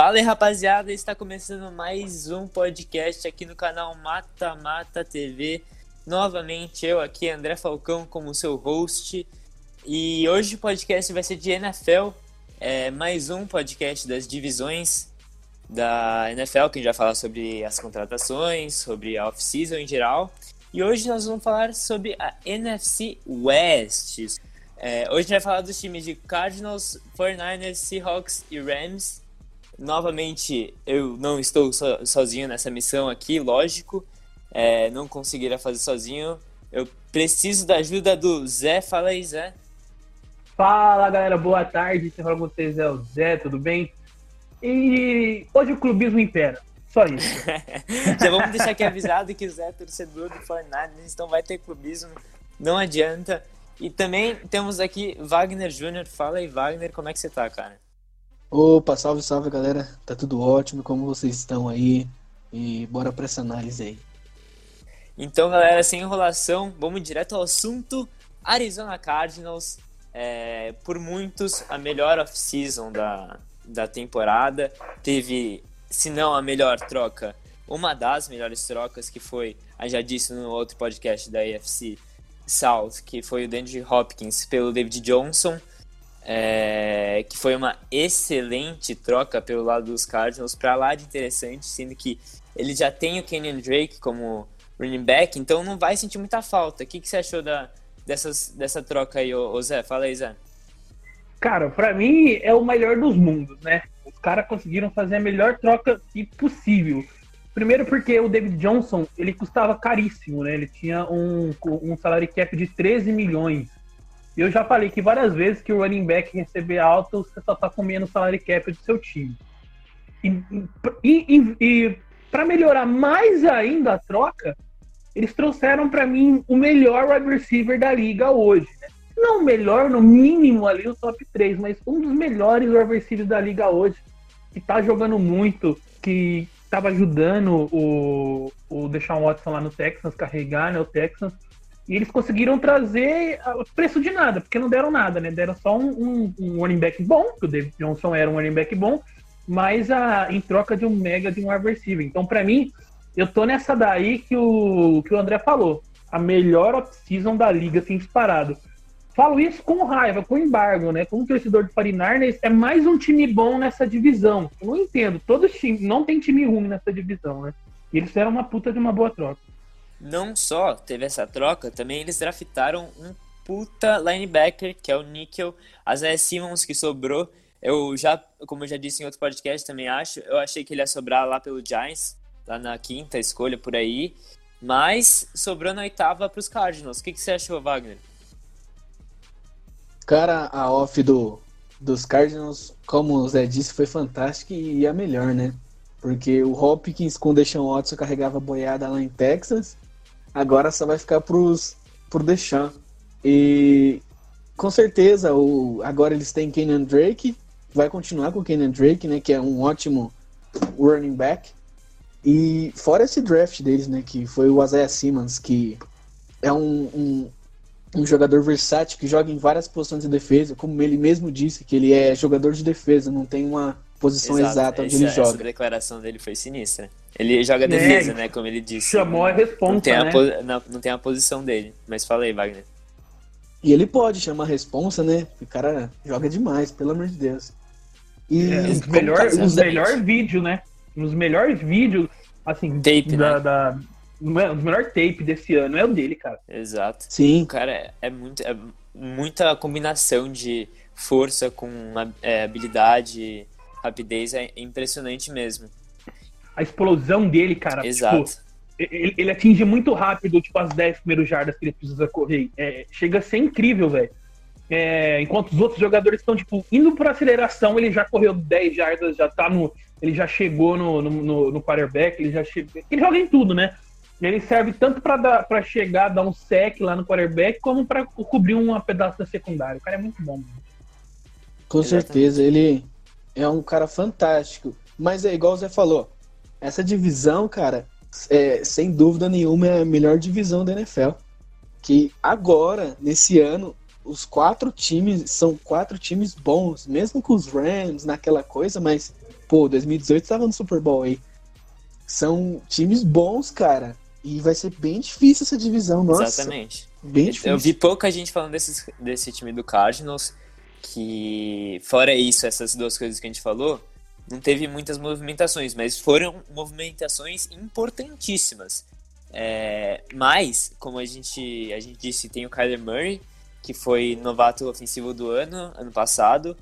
Fala aí, rapaziada, está começando mais um podcast aqui no canal Mata Mata TV. Novamente, eu aqui, André Falcão, como seu host. E hoje o podcast vai ser de NFL, é mais um podcast das divisões da NFL, que a gente vai falar sobre as contratações, sobre a off-season em geral. E hoje nós vamos falar sobre a NFC West. É, hoje a gente vai falar dos times de Cardinals, 49ers, Seahawks e Rams. Novamente, eu não estou so, sozinho nessa missão aqui, lógico. É, não conseguirá fazer sozinho. Eu preciso da ajuda do Zé. Fala aí, Zé. Fala, galera. Boa tarde. Quem fala com vocês é o Zé, tudo bem? E hoje o clubismo impera. Só isso. Já vamos deixar aqui avisado que o Zé é torcedor do Fortnite, então vai ter clubismo. Não adianta. E também temos aqui Wagner Júnior. Fala aí, Wagner, como é que você tá, cara? Opa, salve, salve galera. Tá tudo ótimo, como vocês estão aí? E bora pra essa análise aí. Então, galera, sem enrolação, vamos direto ao assunto. Arizona Cardinals, é, por muitos, a melhor off-season da, da temporada. Teve, se não a melhor troca, uma das melhores trocas, que foi, já disse no outro podcast da AFC South, que foi o Dandy Hopkins pelo David Johnson é, que foi uma excelente troca pelo lado dos Cardinals, para lá de interessante, sendo que ele já tem o Kenyon Drake como running back, então não vai sentir muita falta. O que, que você achou da, dessas, dessa troca aí, ô, ô Zé? Fala aí, Zé. Cara, para mim é o melhor dos mundos, né? Os caras conseguiram fazer a melhor troca possível. Primeiro porque o David Johnson, ele custava caríssimo, né? Ele tinha um, um salário cap de 13 milhões. Eu já falei que várias vezes que o running back receber alto, você só tá comendo o salário cap do seu time. E, e, e para melhorar mais ainda a troca, eles trouxeram para mim o melhor wide receiver da liga hoje. Né? Não o melhor, no mínimo ali o top 3, mas um dos melhores wide receivers da liga hoje, que tá jogando muito, que tava ajudando o, o Deshaun Watson lá no Texans carregar né, o Texans e eles conseguiram trazer o preço de nada, porque não deram nada, né? Deram só um, um, um running back bom, que o David Johnson era um running back bom, mas a, em troca de um mega de um adversário. Então, para mim, eu tô nessa daí que o, que o André falou. A melhor off-season da liga, assim, disparado. Falo isso com raiva, com embargo, né? Como torcedor de 49 é mais um time bom nessa divisão. Eu não entendo. Todos os times, não tem time ruim nessa divisão, né? E eles fizeram uma puta de uma boa troca. Não só teve essa troca, também eles draftaram um puta linebacker, que é o Nickel. Isaiah Simmons, que sobrou. Eu já, como eu já disse em outro podcast, também acho. Eu achei que ele ia sobrar lá pelo Giants, lá na quinta escolha por aí. Mas sobrou na oitava para os Cardinals. O que, que você achou, Wagner? Cara, a off do, dos Cardinals, como o Zé disse, foi fantástica e a melhor, né? Porque o Hopkins com o Deshaun Watson carregava boiada lá em Texas Agora só vai ficar pros, pro Deschamps. E com certeza, o, agora eles têm Kenan Drake, vai continuar com o Kenan Drake, né, que é um ótimo running back. E fora esse draft deles, né, que foi o Isaiah Simmons, que é um, um, um, jogador versátil que joga em várias posições de defesa, como ele mesmo disse, que ele é jogador de defesa, não tem uma posição Exato. exata onde Esse, ele joga. Essa declaração dele foi sinistra. Ele joga defesa, é, né? Como ele disse. Chamou a responsa, não tem a, né? não, não tem a posição dele. Mas fala aí, Wagner. E ele pode chamar a responsa, né? O cara joga demais, pelo amor de Deus. E é, os melhor, os melhor vídeo, né? Os melhores vídeos, assim, tape, da, né? da, o melhor tape desse ano é o dele, cara. Exato. Sim. O cara é, é, muito, é muita combinação de força com é, habilidade, rapidez, é impressionante mesmo a explosão dele, cara. Exato. Tipo, ele, ele, atinge muito rápido, tipo, as 10 primeiros jardas que ele precisa correr. É, chega a ser incrível, velho. É, enquanto os outros jogadores estão, tipo, indo por aceleração, ele já correu 10 jardas, já tá no. Ele já chegou no, no, no, no quarterback, ele já chegou. Ele joga em tudo, né? Ele serve tanto para chegar, dar um sec lá no quarterback, como para cobrir uma pedaço da secundária. O cara é muito bom. Mano. Com Exatamente. certeza, ele é um cara fantástico. Mas é igual você falou, essa divisão, cara, é, sem dúvida nenhuma é a melhor divisão da NFL. Que agora, nesse ano, os quatro times são quatro times bons, mesmo com os Rams naquela coisa, mas pô, 2018 tava no Super Bowl aí. São times bons, cara. E vai ser bem difícil essa divisão, nossa. Exatamente. Bem difícil. Eu vi pouca gente falando desse time do Cardinals, que fora isso, essas duas coisas que a gente falou, não teve muitas movimentações, mas foram movimentações importantíssimas. É, mas, como a gente, a gente disse, tem o Kyler Murray, que foi novato ofensivo do ano, ano passado.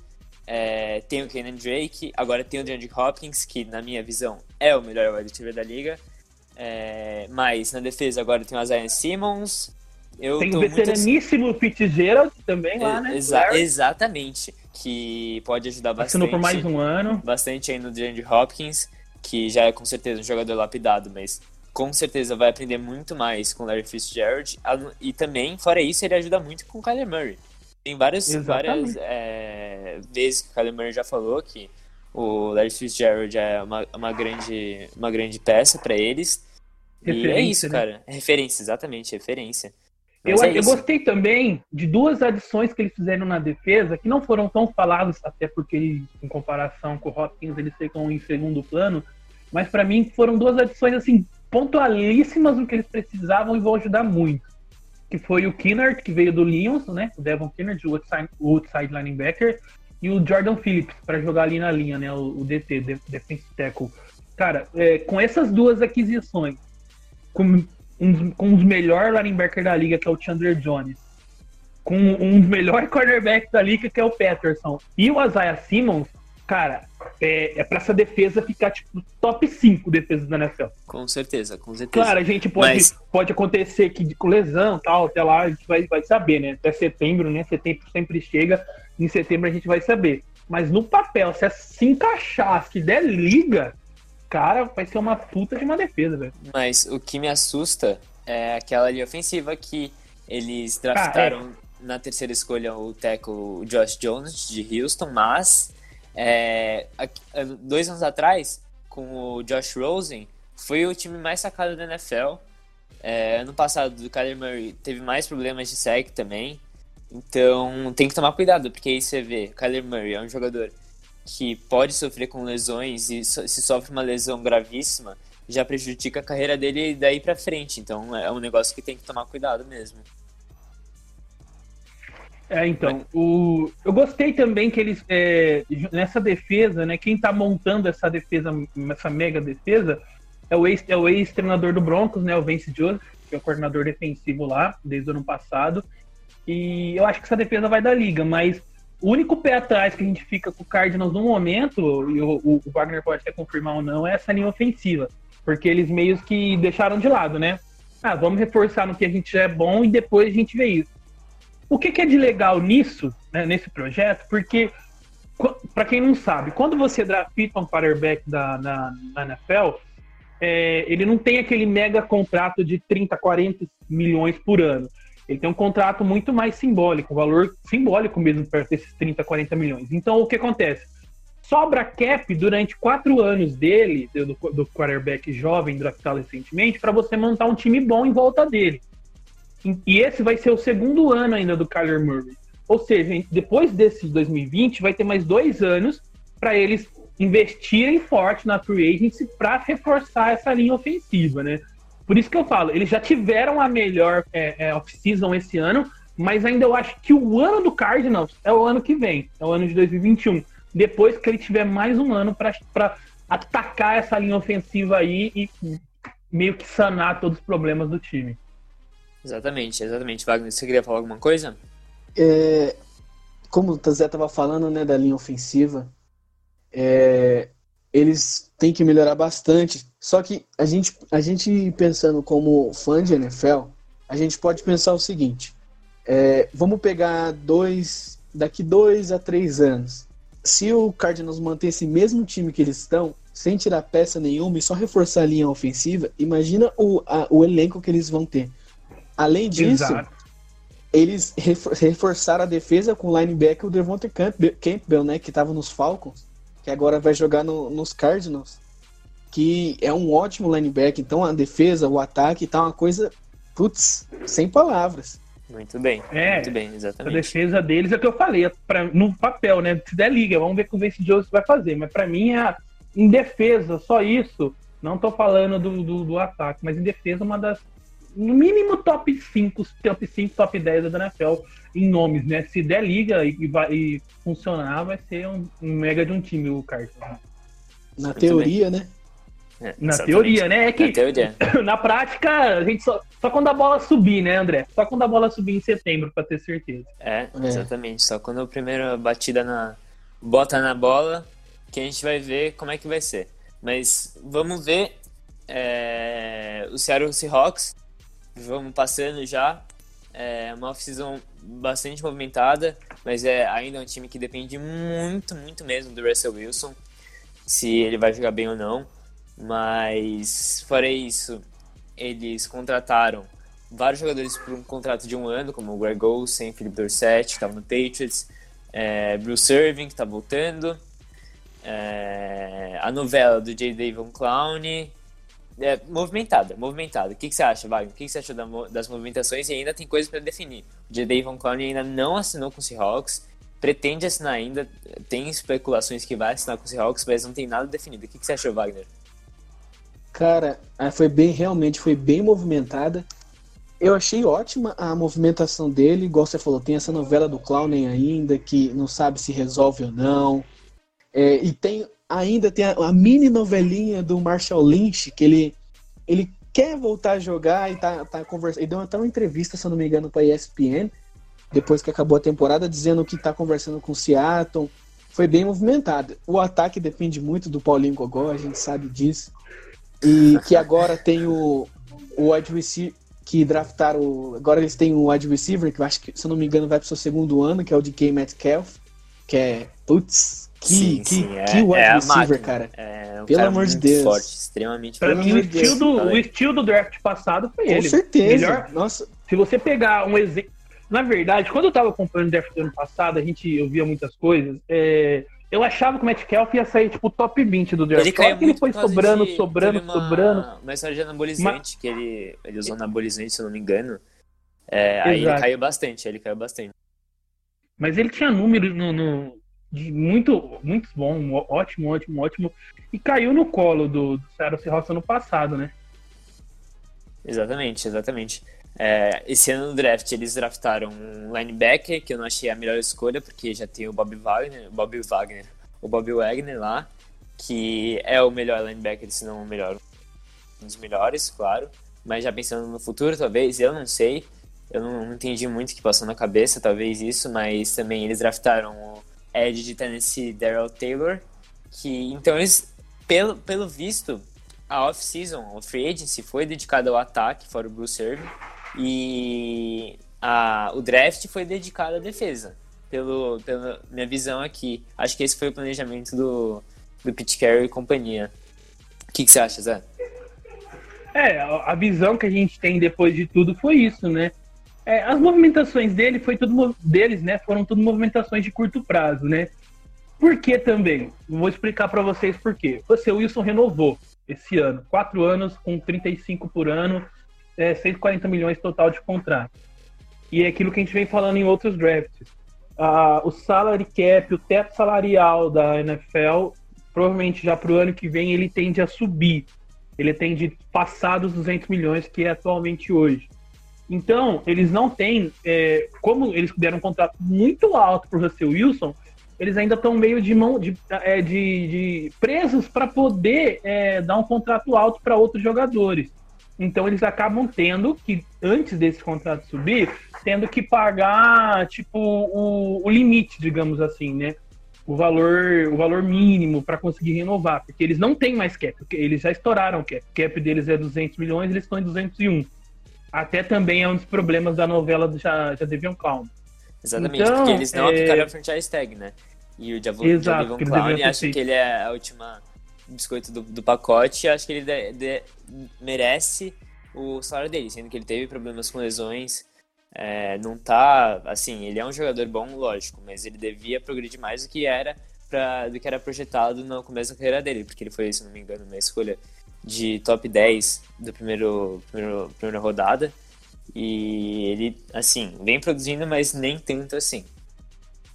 É, tem o Kenan Drake, agora tem o DeAndre Hopkins, que na minha visão é o melhor wide receiver da liga. É, mas na defesa agora tem o Isaiah Simmons. Eu tem o veteraníssimo muito... Fitzgerald também lá, né? Exa exatamente, que pode ajudar bastante. Assinou por mais um ano. Bastante aí no DeAndre Hopkins, que já é com certeza um jogador lapidado, mas com certeza vai aprender muito mais com o Larry Fitzgerald. E também, fora isso, ele ajuda muito com o Kyler Murray. Tem várias, várias é, vezes que o Kyler Murray já falou que o Larry Fitzgerald é uma, uma, grande, uma grande peça para eles. Referência, e é isso, né? cara. É referência, exatamente, referência. Eu, é eu gostei também de duas adições que eles fizeram na defesa, que não foram tão faladas, até porque, em comparação com o Hopkins, eles ficam em segundo plano. Mas para mim foram duas adições assim pontualíssimas no que eles precisavam e vão ajudar muito que foi o Kinnard, que veio do Lions, né? O Devon Kinnard, o outside, o outside linebacker, e o Jordan Phillips para jogar ali na linha, né? O, o DT, Defensive Tackle. Cara, é, com essas duas aquisições, com, um, com os melhores linebackers da liga, que é o Chandler Jones, com um dos melhores cornerbacks da liga, que é o Patterson, e o Isaiah Simmons, cara, é, é para essa defesa ficar tipo top 5 defesas da NFL. Com certeza, com certeza. Claro, a gente pode, Mas... pode acontecer que com lesão tal, até lá a gente vai, vai saber, né? Até setembro, né? Setembro sempre chega, em setembro a gente vai saber. Mas no papel, se se encaixar, se der liga, cara, vai ser uma puta de uma defesa, velho. Mas o que me assusta é aquela linha ofensiva que eles draftaram ah, é. na terceira escolha o tackle Josh Jones de Houston, mas é, dois anos atrás, com o Josh Rosen, foi o time mais sacado da NFL. É, ano passado, o Kyler Murray teve mais problemas de sec também. Então, tem que tomar cuidado, porque aí você vê, Kyler Murray é um jogador que pode sofrer com lesões e se sofre uma lesão gravíssima, já prejudica a carreira dele daí para frente. Então, é um negócio que tem que tomar cuidado mesmo. É, então, o, eu gostei também que eles, é, nessa defesa, né, quem tá montando essa defesa, essa mega defesa, é o ex-treinador é do Broncos, né, o Vince Joseph, que é o coordenador defensivo lá, desde o ano passado, e eu acho que essa defesa vai dar liga, mas o único pé atrás que a gente fica com o Cardinals no momento, e o, o Wagner pode até confirmar ou não, é essa linha ofensiva, porque eles meio que deixaram de lado, né? Ah, vamos reforçar no que a gente já é bom e depois a gente vê isso. O que, que é de legal nisso, né, nesse projeto? Porque, para quem não sabe, quando você drafta um quarterback da, na, na NFL, é, ele não tem aquele mega contrato de 30, 40 milhões por ano. Ele tem um contrato muito mais simbólico, um valor simbólico mesmo para esses 30, 40 milhões. Então, o que acontece? Sobra cap durante quatro anos dele, do, do quarterback jovem draftado recentemente, para você montar um time bom em volta dele. E esse vai ser o segundo ano ainda do Kyler Murray. Ou seja, depois desse 2020, vai ter mais dois anos para eles investirem forte na free agency para reforçar essa linha ofensiva, né? Por isso que eu falo, eles já tiveram a melhor é, é, off-season esse ano, mas ainda eu acho que o ano do Cardinals é o ano que vem, é o ano de 2021. Depois que ele tiver mais um ano para atacar essa linha ofensiva aí e meio que sanar todos os problemas do time. Exatamente, exatamente. Wagner, você queria falar alguma coisa? É, como o Zé estava falando, né, da linha ofensiva, é, eles têm que melhorar bastante. Só que a gente, a gente pensando como fã de NFL, a gente pode pensar o seguinte: é, vamos pegar dois, daqui dois a três anos. Se o Cardinals manter esse mesmo time que eles estão, sem tirar peça nenhuma e só reforçar a linha ofensiva, imagina o, a, o elenco que eles vão ter. Além disso, Exato. eles reforçaram a defesa com o linebacker o Devonta Campbell, né, que estava nos Falcons, que agora vai jogar no, nos Cardinals, que é um ótimo linebacker. Então a defesa, o ataque tá uma coisa, putz, sem palavras. Muito bem, é, muito bem, exatamente. A defesa deles é o que eu falei, é pra, no papel, né? Se der liga, vamos ver o que o Vince Joseph vai fazer. Mas para mim é a, em defesa, só isso, não tô falando do, do, do ataque, mas em defesa, uma das no mínimo top 5, top 5, top 10 da NFL em nomes, né? Se der liga e, e, e funcionar, vai ser um, um, mega de um time o Carson. Na teoria, né? É, na teoria, né? É que na, na, prática, a gente só, só quando a bola subir, né, André? Só quando a bola subir em setembro, para ter certeza. É, é, exatamente. Só quando a primeira batida na bota na bola, que a gente vai ver como é que vai ser. Mas vamos ver é, o Seattle Seahawks. Vamos passando já. É uma off-season bastante movimentada, mas é ainda um time que depende muito, muito mesmo do Russell Wilson, se ele vai jogar bem ou não. Mas, fora isso, eles contrataram vários jogadores por um contrato de um ano, como o Greg Olsen, Philip Dorsett, que estava no Patriots, é, Bruce Irving, que está voltando, é, a novela do J. Davon Clown, é, movimentada, movimentada. O que, que você acha, Wagner? O que, que você achou da, das movimentações? E ainda tem coisas para definir. O J. Davon Clown ainda não assinou com o Seahawks, pretende assinar ainda, tem especulações que vai assinar com o Seahawks, mas não tem nada definido. O que, que você achou, Wagner? Cara, foi bem, realmente foi bem movimentada. Eu achei ótima a movimentação dele, igual você falou, tem essa novela do Clownen ainda, que não sabe se resolve ou não. É, e tem ainda tem a, a, mini novelinha do Marshall Lynch, que ele, ele quer voltar a jogar e tá, tá conversando. Ele deu até uma entrevista, se eu não me engano, pra ESPN, depois que acabou a temporada, dizendo que tá conversando com o Seattle. Foi bem movimentado. O ataque depende muito do Paulinho Gogó, a gente sabe disso. E que agora tem o, o wide receiver que draftaram. Agora eles têm um wide receiver, que eu acho que, se eu não me engano, vai pro seu segundo ano, que é o de K. Metcalf. Que é. Putz, que, sim, que, sim, é, que wide é receiver, cara. É um Pelo cara amor de Deus. Forte, extremamente pra mim, o estilo, do, o estilo do draft passado foi Com ele. Com certeza. Melhor, Nossa. Se você pegar um exemplo. Na verdade, quando eu tava acompanhando o draft do ano passado, a gente ouvia muitas coisas. É eu achava que o Metcalf ia sair, tipo, top 20 do draft. Ele, caiu que ele foi sobrando, de, sobrando, uma, sobrando. Uma história de anabolizante, que ele, ele usou anabolizante, se eu não me engano. É, aí ele caiu bastante, ele caiu bastante. Mas ele tinha números no, no, de muito, muito bom, ótimo, ótimo, ótimo. E caiu no colo do, do Seattle Seahawks ano passado, né? Exatamente, exatamente. É, esse ano no draft eles draftaram um linebacker que eu não achei a melhor escolha porque já tem o Bob Wagner, Bob Wagner, o Bob Wagner lá, que é o melhor linebacker, se não o melhor, um dos melhores, claro. Mas já pensando no futuro, talvez, eu não sei, eu não entendi muito o que passou na cabeça, talvez isso, mas também eles draftaram o Ed de Tennessee, Daryl Taylor, que então eles, pelo, pelo visto, a off-season, o free agency foi dedicado ao ataque, fora o Bruce Irving, e a, o draft foi dedicado à defesa, pelo, pela minha visão aqui. Acho que esse foi o planejamento do, do Pete Carroll e companhia. O que, que você acha, Zé? É, a visão que a gente tem depois de tudo foi isso, né? É, as movimentações dele foi tudo deles, né? Foram tudo movimentações de curto prazo, né? Por que também? Vou explicar para vocês por quê. Você, Wilson renovou esse ano, quatro anos com 35 por ano, é, 140 milhões total de contrato. E é aquilo que a gente vem falando em outros drafts. Ah, o salary cap, o teto salarial da NFL, provavelmente já para o ano que vem, ele tende a subir. Ele tende a passar dos 200 milhões que é atualmente hoje. Então, eles não têm, é, como eles deram um contrato muito alto para o Russell Wilson, eles ainda estão meio de mão de, é, de, de presos para poder é, dar um contrato alto para outros jogadores. Então eles acabam tendo que, antes desse contrato subir, tendo que pagar, tipo, o, o limite, digamos assim, né? O valor, o valor mínimo para conseguir renovar, porque eles não têm mais cap, eles já estouraram o cap. O cap deles é 200 milhões, eles estão em 201. Até também é um dos problemas da novela do já, já Devion Clown. Exatamente, então, porque eles não é... aplicaram a franchise tag, né? E o Javon Clown acha que ele é a última biscoito do, do pacote, acho que ele de, de, merece o salário dele, sendo que ele teve problemas com lesões. É, não tá. Assim, ele é um jogador bom, lógico, mas ele devia progredir mais do que era pra, do que era projetado no começo da carreira dele, porque ele foi, se não me engano, uma escolha de top 10 do primeiro, primeiro primeira rodada. E ele, assim, vem produzindo, mas nem tanto assim.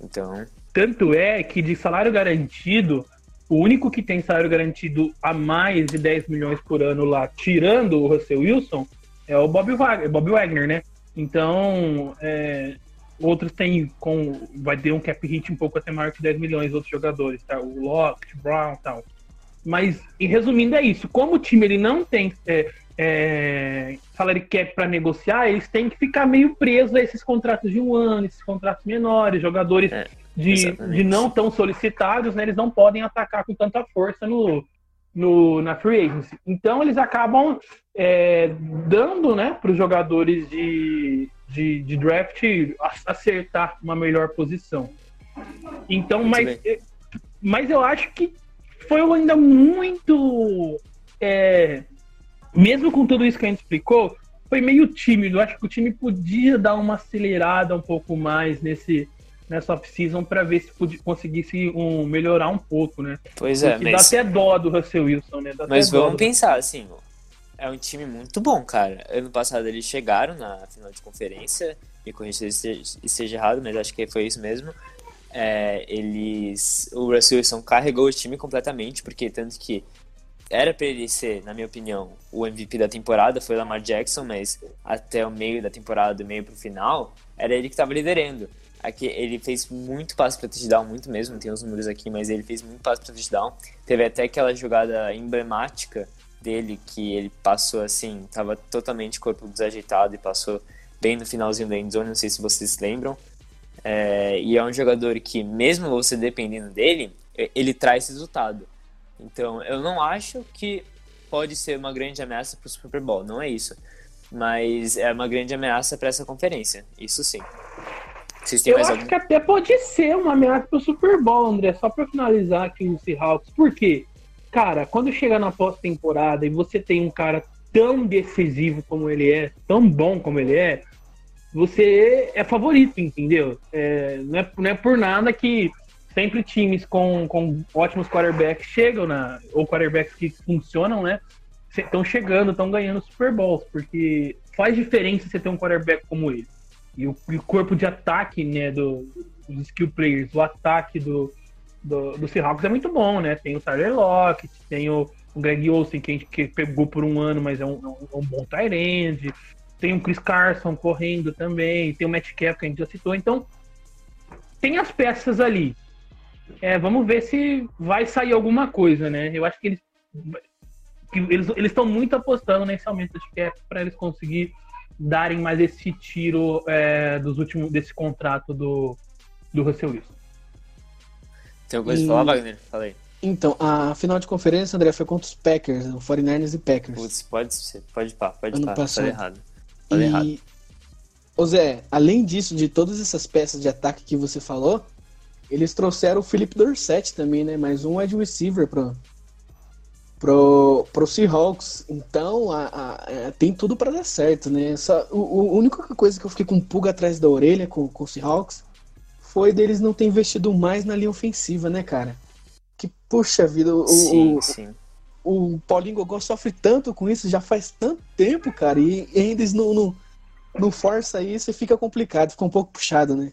Então. Tanto é que de salário garantido, o único que tem salário garantido a mais de 10 milhões por ano lá, tirando o Russell Wilson, é o Bob Wagner, Bob Wagner né? Então, é, outros têm com vai ter um cap hit um pouco até maior que 10 milhões outros jogadores, tá? O Locke, Brown, tal. Mas, e resumindo, é isso. Como o time ele não tem é, é, cap para negociar, eles têm que ficar meio presos a esses contratos de um ano, esses contratos menores, jogadores é, de, de não tão solicitados, né? Eles não podem atacar com tanta força no, no, na free agency. Então eles acabam é, dando né, para os jogadores de, de, de, draft acertar uma melhor posição. Então, mas, é, mas eu acho que foi ainda muito. É, mesmo com tudo isso que a gente explicou, foi meio tímido. Eu acho que o time podia dar uma acelerada um pouco mais nesse, nessa off-season para ver se podia, conseguisse um, melhorar um pouco, né? Pois é, Porque mas... Dá até dó do Russell Wilson, né? Dá mas vamos pensar, assim, é um time muito bom, cara. Ano passado eles chegaram na final de conferência, me corrija se esteja errado, mas acho que foi isso mesmo. É, eles, o Russell Wilson carregou o time completamente, porque tanto que era para ele ser, na minha opinião, o MVP da temporada, foi o Lamar Jackson, mas até o meio da temporada, do meio pro final, era ele que estava liderando. Aqui, ele fez muito passe para touchdown, muito mesmo, tem os números aqui, mas ele fez muito passe para touchdown. Teve até aquela jogada emblemática dele que ele passou assim, tava totalmente corpo desajeitado e passou bem no finalzinho da endzone, não sei se vocês lembram. É, e é um jogador que, mesmo você dependendo dele, ele traz resultado. Então, eu não acho que pode ser uma grande ameaça para o Super Bowl, não é isso. Mas é uma grande ameaça para essa conferência, isso sim. Eu acho algum? que até pode ser uma ameaça pro Super Bowl, André. Só para finalizar aqui o Seahawks. Por quê? Cara, quando chega na pós-temporada e você tem um cara tão decisivo como ele é, tão bom como ele é, você é favorito, entendeu? É, não, é, não é por nada que sempre times com, com ótimos quarterbacks chegam na. Ou quarterbacks que funcionam, né? Estão chegando, estão ganhando Super Bowls, porque faz diferença você ter um quarterback como ele. E o, e o corpo de ataque, né, do, dos skill players, o ataque do, do, do Seahawks é muito bom, né? Tem o Tyler Lockett, tem o, o Greg Olsen, que a gente que pegou por um ano, mas é um, é um é bom tight. Tem o Chris Carson correndo também, tem o Matt Cap, que a gente já citou. Então, tem as peças ali. É, vamos ver se vai sair alguma coisa, né? Eu acho que eles que eles estão muito apostando nesse aumento de cap para eles conseguir darem mais esse tiro é, dos últimos desse contrato do, do Russell Wilson. Tem alguma coisa e... falar, Wagner? Falei. Então, a final de conferência, André, foi contra os Packers, o 49ers e Packers. Putz, pode ser, pode pá, pode ano pá, passado. errado. Falei e... errado. Ô Zé, além disso, de todas essas peças de ataque que você falou, eles trouxeram o Philip Dorsett também, né? Mais um wide receiver pro, pro, pro Seahawks. Então, a, a, a, é, tem tudo para dar certo, né? Só, o, a única coisa que eu fiquei com um pulga atrás da orelha com, com o Seahawks foi deles não ter investido mais na linha ofensiva, né, cara? Que, puxa vida, o, sim, o, sim. o Paulinho Gogó sofre tanto com isso já faz tanto tempo, cara, e, e ainda eles não, não, não força isso e fica complicado, fica um pouco puxado, né?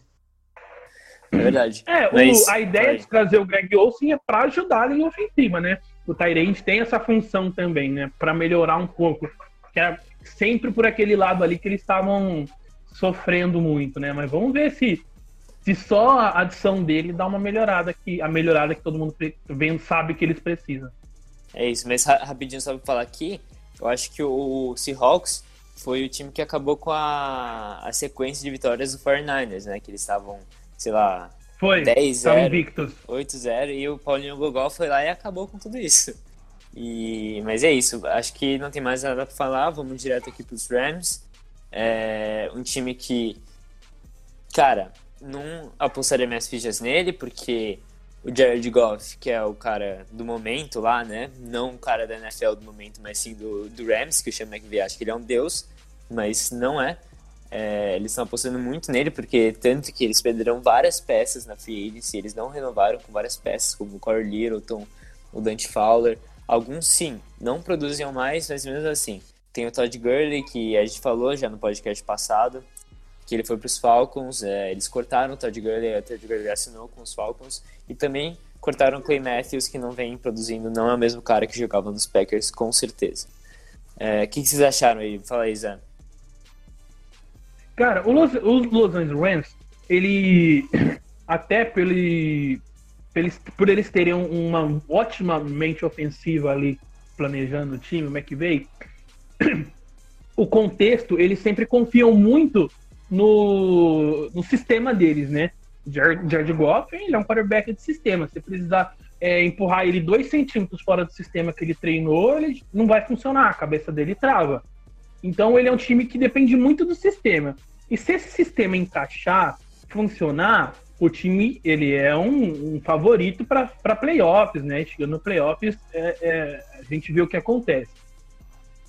É verdade. É, Mas, a ideia de trazer o Greg Olsen é para ajudar a linha ofensiva, né? O Tyrande tem essa função também, né? Para melhorar um pouco. Que era sempre por aquele lado ali que eles estavam sofrendo muito, né? Mas vamos ver se, se só a adição dele dá uma melhorada que a melhorada que todo mundo vem, sabe que eles precisam. É isso, mas rapidinho só pra falar aqui, eu acho que o Seahawks foi o time que acabou com a, a sequência de vitórias do 49ers, né? Que eles estavam, sei lá, foi. 10-0, 8-0 e o Paulinho Gogol foi lá e acabou com tudo isso. E, mas é isso, acho que não tem mais nada para falar, vamos direto aqui para os Rams. É um time que, cara, não apostaria minhas fichas nele, porque o Jared Goff, que é o cara do momento lá, né? Não o cara da NFL do momento, mas sim do, do Rams, que o Sean McVay acha que ele é um deus, mas não é. É, eles estão apostando muito nele, porque tanto que eles perderam várias peças na free agency, eles não renovaram com várias peças, como o Corey Littleton, o Dante Fowler. Alguns sim, não produziam mais, mas mesmo assim. Tem o Todd Gurley, que a gente falou já no podcast passado, que ele foi para os Falcons, é, eles cortaram o Todd Gurley, o Todd Gurley assinou com os Falcons, e também cortaram o Clay Matthews, que não vem produzindo, não é o mesmo cara que jogava nos Packers, com certeza. É, o que, que, vocês acharam aí? Fala aí, Zé. Cara, o Los, os Los Angeles Rams, ele até por, eles, por eles terem uma ótima mente ofensiva ali planejando o time, o McVay, o contexto, eles sempre confiam muito no, no sistema deles, né? Jared, Jared Goff, ele é um quarterback de sistema. Se precisar é, empurrar ele dois centímetros fora do sistema que ele treinou, ele não vai funcionar, a cabeça dele trava. Então ele é um time que depende muito do sistema. E se esse sistema encaixar, funcionar, o time ele é um, um favorito para playoffs, né? Chegando no playoffs, é, é, a gente vê o que acontece.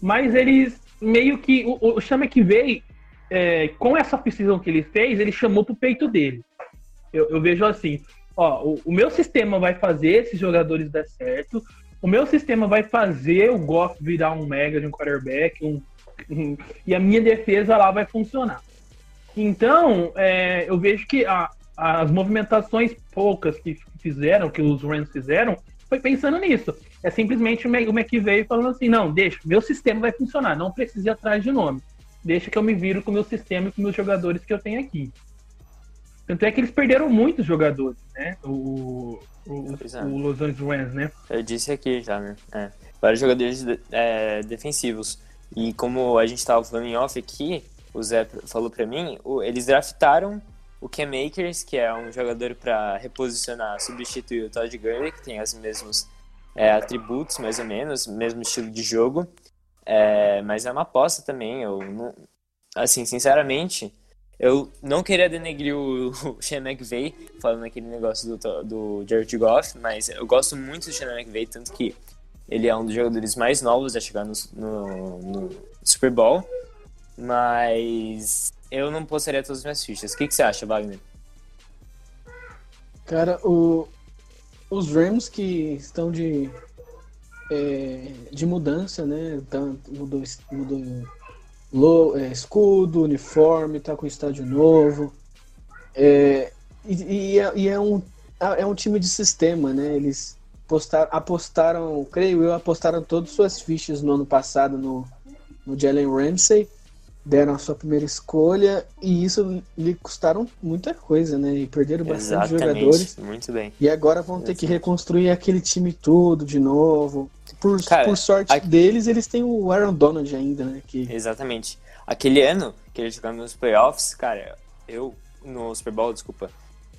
Mas eles meio que. O, o Chama que veio, é, com essa precisão que ele fez, ele chamou pro peito dele. Eu, eu vejo assim: ó, o, o, meu sistema vai fazer esses jogadores dar certo, o meu sistema vai fazer o Goff virar um mega de um quarterback, um, e a minha defesa lá vai funcionar. Então, é, eu vejo que a, as movimentações poucas que fizeram, que os Rams fizeram, foi pensando nisso. É simplesmente o McVeigh falando assim, não, deixa, meu sistema vai funcionar, não precisa ir atrás de nome. Deixa que eu me viro com o meu sistema e com meus jogadores que eu tenho aqui. Tanto é que eles perderam muitos jogadores, né? O, o, é. o Los Angeles Rams, né? Eu disse aqui já, né? É. Vários jogadores é, defensivos. E como a gente estava falando em off aqui, o Zé falou para mim, eles draftaram o Cam Makers, que é um jogador para reposicionar, substituir o Todd Gurley, que tem os mesmos é, atributos, mais ou menos, mesmo estilo de jogo. É, mas é uma aposta também. Eu não, assim, sinceramente, eu não queria denegrir o, o McVay, falando aquele negócio do, do Jared Goff, mas eu gosto muito do Sean McVay, tanto que ele é um dos jogadores mais novos a chegar no, no, no Super Bowl. Mas eu não postaria todas as minhas fichas. O que, que você acha, Wagner? Cara, o, os Rams que estão de, é, de mudança, né? Mudou, mudou é, escudo, uniforme, tá com estádio novo. É, e, e, é, e, é, um, é um time de sistema, né? Eles postaram, apostaram, creio eu, apostaram todas suas fichas no ano passado no, no Jalen Ramsey deram a sua primeira escolha e isso lhe custaram muita coisa, né? E perderam bastante Exatamente. jogadores. Muito bem. E agora vão ter que reconstruir aquele time todo de novo. Por, Cara, por sorte a... deles, eles têm o Aaron Donald ainda, né? Que... Exatamente. Aquele ano que eles jogaram nos playoffs, cara, eu no Super Bowl, desculpa,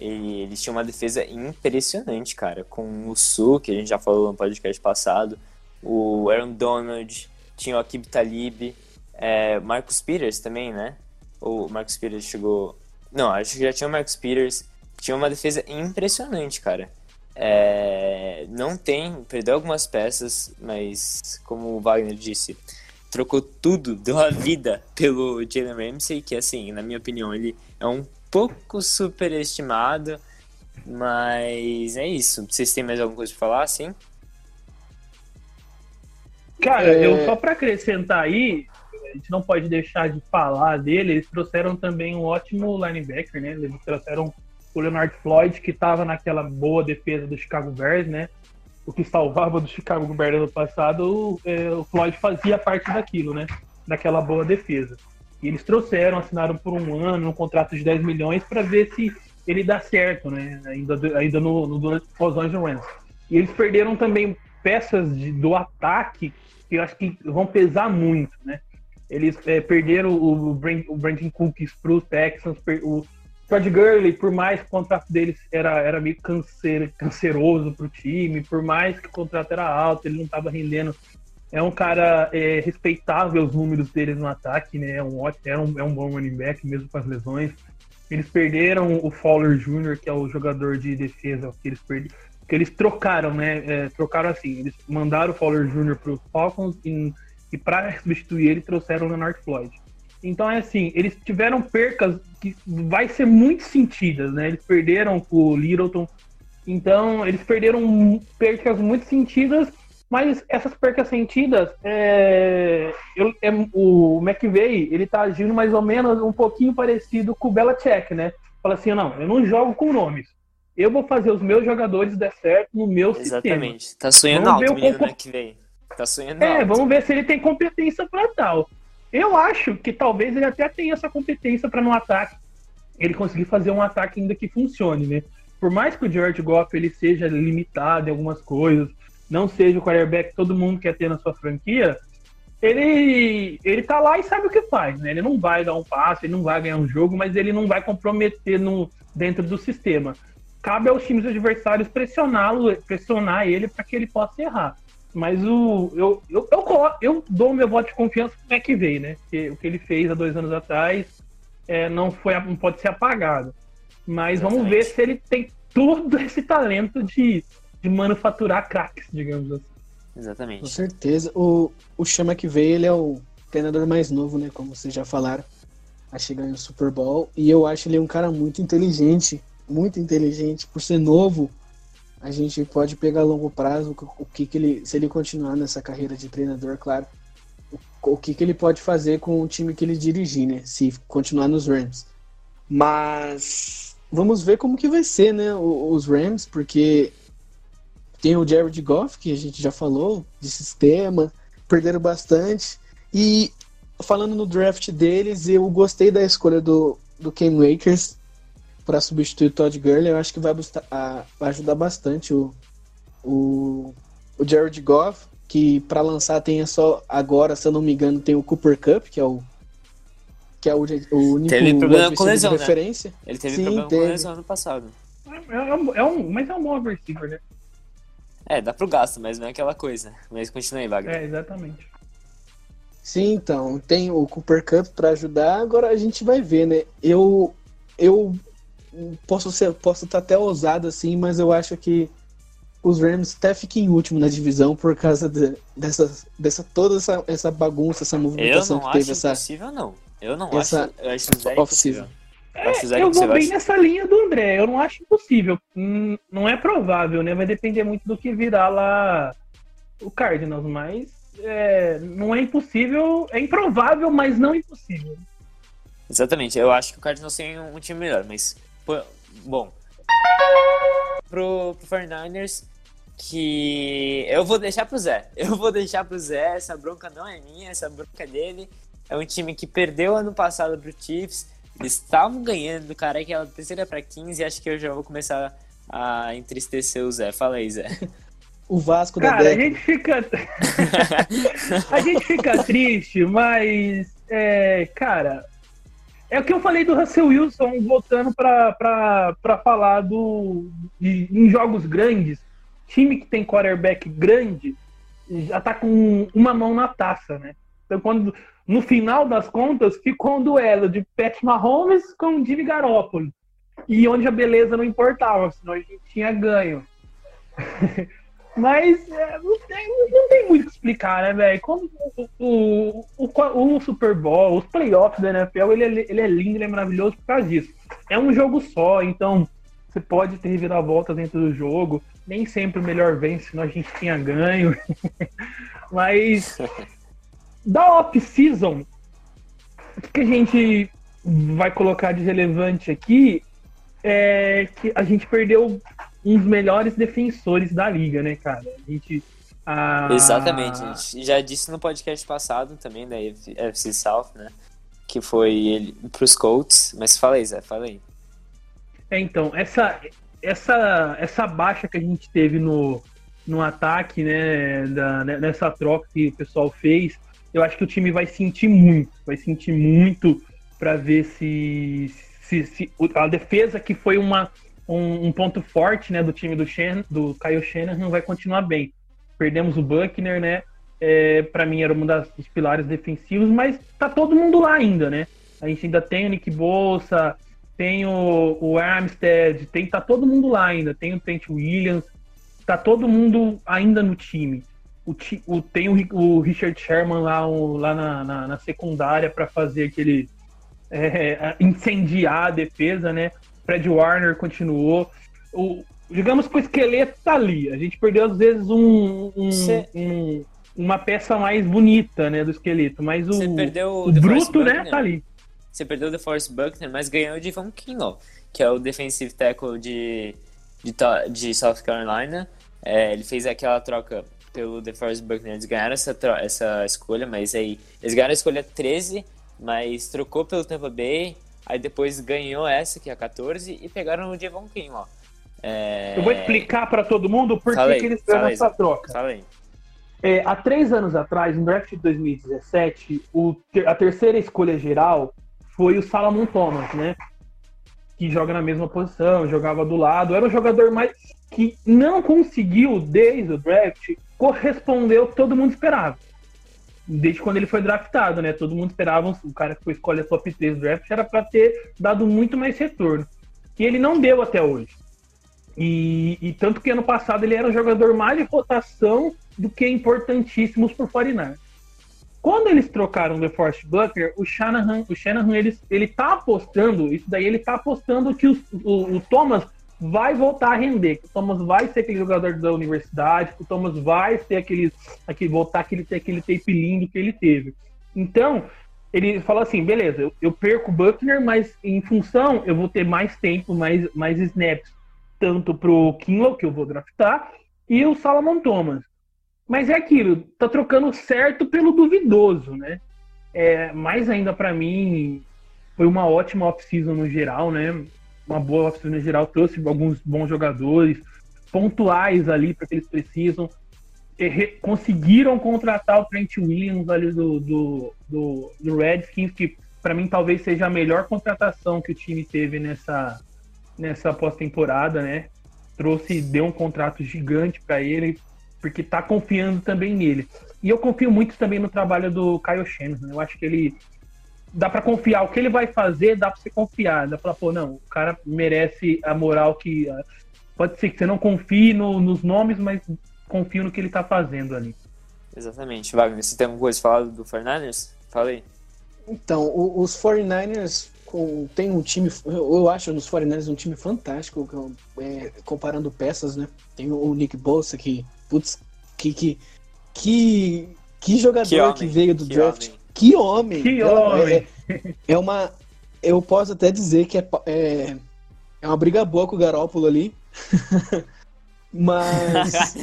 eles tinham uma defesa impressionante, cara, com o Su, que a gente já falou no podcast passado, o Aaron Donald, tinha o Akib Talib, é, Marcus Peters também, né? O Marcus Peters chegou. Não, acho que já tinha o Marcus Peters. Tinha uma defesa impressionante, cara. É, não tem, perdeu algumas peças, mas como o Wagner disse, trocou tudo, deu a vida pelo Jalen Ramsey, que assim, na minha opinião, ele é um pouco superestimado, mas é isso. Vocês têm mais alguma coisa para falar, sim? Cara, é... eu só para acrescentar aí, a gente não pode deixar de falar dele. Eles trouxeram também um ótimo linebacker, né? Eles trouxeram o Leonard Floyd, que estava naquela boa defesa do Chicago Bears, né? O que salvava do Chicago Bears no passado, é, o Floyd fazia parte daquilo, né? Daquela boa defesa. E eles trouxeram, assinaram por um ano um contrato de 10 milhões para ver se ele dá certo, né? Ainda, ainda no, no, no Rams. E eles perderam também peças de, do ataque que eu acho que vão pesar muito, né? Eles é, perderam o, o Brandon Cooks para os Texans. O Todd Gurley, por mais que o contrato deles era, era meio cancer, canceroso para o time, por mais que o contrato era alto, ele não estava rendendo. É um cara é, respeitável os números deles no ataque, né? É um, ótimo, é um, é um bom running back, mesmo com as lesões. Eles perderam o Fowler Jr., que é o jogador de defesa que eles perderam. Que eles trocaram, né? É, trocaram assim. Eles mandaram o Fowler Jr. para os Falcons e e para substituir ele trouxeram o Leonard Floyd. Então é assim, eles tiveram percas que vai ser muito sentidas, né? Eles perderam o Littleton, então eles perderam percas muito sentidas, mas essas percas sentidas, é, eu, é, o McVeigh, ele tá agindo mais ou menos um pouquinho parecido com o Belichick, né? Fala assim, não, eu não jogo com nomes, eu vou fazer os meus jogadores dar certo no meu Exatamente. sistema. Exatamente. Tá sonhando Vamos alto, menino, compo- que vem. Tá sonhando É, alto. vamos ver se ele tem competência para tal. Eu acho que talvez ele até tenha essa competência para no ataque ele conseguir fazer um ataque ainda que funcione, né? Por mais que o George Goff ele seja limitado em algumas coisas, não seja o quarterback que todo mundo quer ter na sua franquia, ele ele tá lá e sabe o que faz, né? Ele não vai dar um passe, ele não vai ganhar um jogo, mas ele não vai comprometer no dentro do sistema. Cabe aos times adversários pressioná-lo, pressionar ele para que ele possa errar. Mas o, eu, eu, eu, eu dou meu voto de confiança pro McVay, né? Porque o que ele fez há dois anos atrás é, não, foi, não pode ser apagado. Mas vamos Exatamente. ver se ele tem todo esse talento de, de manufaturar craques, digamos assim. Com Exatamente. certeza. O, o Chama que veio, ele é o treinador mais novo, né? Como vocês já falaram. A chegar no Super Bowl. E eu acho ele um cara muito inteligente. Muito inteligente. Por ser novo, a gente pode pegar a longo prazo o, o que, que ele. Se ele continuar nessa carreira de treinador, claro. O, o que, que ele pode fazer com o time que ele dirigir, né? Se continuar nos Rams. Mas vamos ver como que vai ser, né? Os Rams, porque tem o Jared Goff, que a gente já falou, de sistema, perderam bastante. E falando no draft deles, eu gostei da escolha do, do Cam Wakers para substituir o Todd Gurley. Eu acho que vai, busta- a- ajudar bastante o, o, o Jared Goff, que para lançar tem só agora, se eu não me engano, tem o Cooper Cup, que é o que é o, o único Teve problema com lesão, de né? referência. Ele teve Sim, problema teve. com lesão ano passado. É, é um, é um- mas é um bom receiver, né? É, dá pro gasto, mas não é aquela coisa. Mas continua aí, Wagner. É, exatamente. Sim, então, tem o Cooper Cup para ajudar, agora a gente vai ver, né? Eu eu posso ser posso estar até ousado assim, mas eu acho que os Rams até fiquem em último na divisão por causa de, dessa, dessa toda essa, essa bagunça, essa Eu movimentação não que teve acho essa impossível, não. Eu não essa acho. Eu acho zero impossível. Zero É, Eu vou bem acho- nessa linha do André. Eu não acho impossível. Hum, Não é provável, né? Vai depender muito do que virar lá o Cardinals, mas é, não é impossível. É improvável, mas não impossível. Exatamente, eu acho que o Cardinals tem um time melhor, mas. Bom. Pro, pro 49ers, que eu vou deixar pro Zé. Eu vou deixar pro Zé, essa bronca não é minha, essa bronca é dele. É um time que perdeu ano passado pro Chiefs. Eles estavam ganhando, cara, aquela terceira pra 15, e acho que eu já vou começar a entristecer o Zé. Fala aí, Zé. o Vasco da Cara, a década. gente fica. a gente fica triste, mas. É, cara. É o que eu falei do Russell Wilson voltando pra, pra, pra falar do, de, em jogos grandes. Time que tem quarterback grande já tá com uma mão na taça, né? Então, quando, no final das contas, ficou um duelo de Pat Mahomes com Jimmy Garoppolo. E onde a beleza não importava, senão a gente tinha ganho. Mas é, não, tem, não tem muito o que explicar, né, velho? O, o, o, o Super Bowl, os playoffs da NFL, ele é, ele é lindo, ele é maravilhoso por causa disso. É um jogo só, então você pode ter reviravolta dentro do jogo. Nem sempre o melhor vence, senão a gente tinha ganho. Mas da off-season, o que a gente vai colocar de relevante aqui é que a gente perdeu um dos melhores defensores da liga, né, cara? A gente. a- Exatamente, a gente já disse no podcast passado também da FC South, né? Que foi ele pros Colts. Mas fala aí, Zé, fala aí. É, então, essa, essa, essa baixa que a gente teve no, no ataque, né, da, né, nessa troca que o pessoal fez, eu acho que o time vai sentir muito, vai sentir muito para ver se, se, se a defesa que foi uma, um, um ponto forte, né, do time do, Shan, do Kyle Shanahan vai continuar bem. Perdemos o Buckner, né, é, para mim era um das- dos pilares defensivos, mas tá todo mundo lá ainda, né? A gente ainda tem o Nick Bolsa, tem o, o Armstead, tem, tá todo mundo lá ainda, tem o Trent Williams, tá todo mundo ainda no time. O, o- tem o, o Richard Sherman lá, o- lá na, na, na secundária para fazer aquele é, a- incendiar a defesa, né? Fred Warner continuou. O, digamos que o esqueleto tá ali. A gente perdeu às vezes um, um- Cê- um- uma peça mais bonita, né, do esqueleto, mas o, o bruto, né, tá ali. Você perdeu o DeForest Buckner, mas ganhou de Von Kinlaw, que é o defensive tackle de, de, de South Carolina. É, ele fez aquela troca pelo DeForest Buckner. Eles ganharam essa, essa escolha, mas aí. Eles ganharam a escolha 13, mas trocou pelo Tampa Bay. Aí depois ganhou essa, que é a 14, e pegaram o Devon King, ó. É... Eu vou explicar para todo mundo por que, que eles fizeram essa troca. Falei. É, há três anos atrás, no draft de 2017, o, a terceira escolha geral foi o Salomon Thomas, né? Que joga na mesma posição, jogava do lado. Era um jogador mais que não conseguiu, desde o draft, corresponder ao que todo mundo esperava. Desde quando ele foi draftado, né? Todo mundo esperava o cara que foi escolher top 3 do draft era para ter dado muito mais retorno. E ele não deu até hoje. E, e, tanto que ano passado ele era um jogador mais de rotação do que importantíssimos por 49 Quando eles trocaram o DeForest Buckner, o Shanahan, o Shanahan ele, ele tá apostando, isso daí ele tá apostando que o, o, o Thomas vai voltar a render, que o Thomas vai ser aquele jogador da universidade, que o Thomas vai ter aquele, aquele voltar aquele, ter aquele tape lindo que ele teve. Então, ele fala assim, beleza, eu, eu perco o Buckner, mas em função eu vou ter mais tempo, mais, mais snaps, tanto pro Kinlaw, que eu vou draftar, e o Salomon Thomas. Mas é aquilo, tá trocando certo pelo duvidoso, né? É, mais ainda para mim, foi uma ótima off-season no geral, né? Uma boa no geral, trouxe alguns bons jogadores, pontuais ali para que eles precisam. E, conseguiram contratar o Trent Williams ali do, do, do, do Redskins, que para mim talvez seja a melhor contratação que o time teve nessa, nessa pós-temporada, né? Trouxe, deu um contrato gigante para ele, porque tá confiando também nele. E eu confio muito também no trabalho do Kyle Shannon. Né? Eu acho que ele dá para confiar. O que ele vai fazer, dá para você confiar. Dá para falar, pô, não, o cara merece a moral que. Ah, pode ser que você não confie no, nos nomes, mas confie no que ele tá fazendo ali. Exatamente. Wagner, você tem alguma coisa falar do Fernandes? Falei. Então, os 49ers tem um time, eu acho nos 49ers um time fantástico, é, comparando peças, né? Tem o Nick Bolsa que Putz, que, que, que, que jogador que, homem, que veio do que draft. Homem. Que homem! Que é, homem! É, é, uma. Eu posso até dizer que é, é, é uma briga boa com o Garópolo ali. Mas.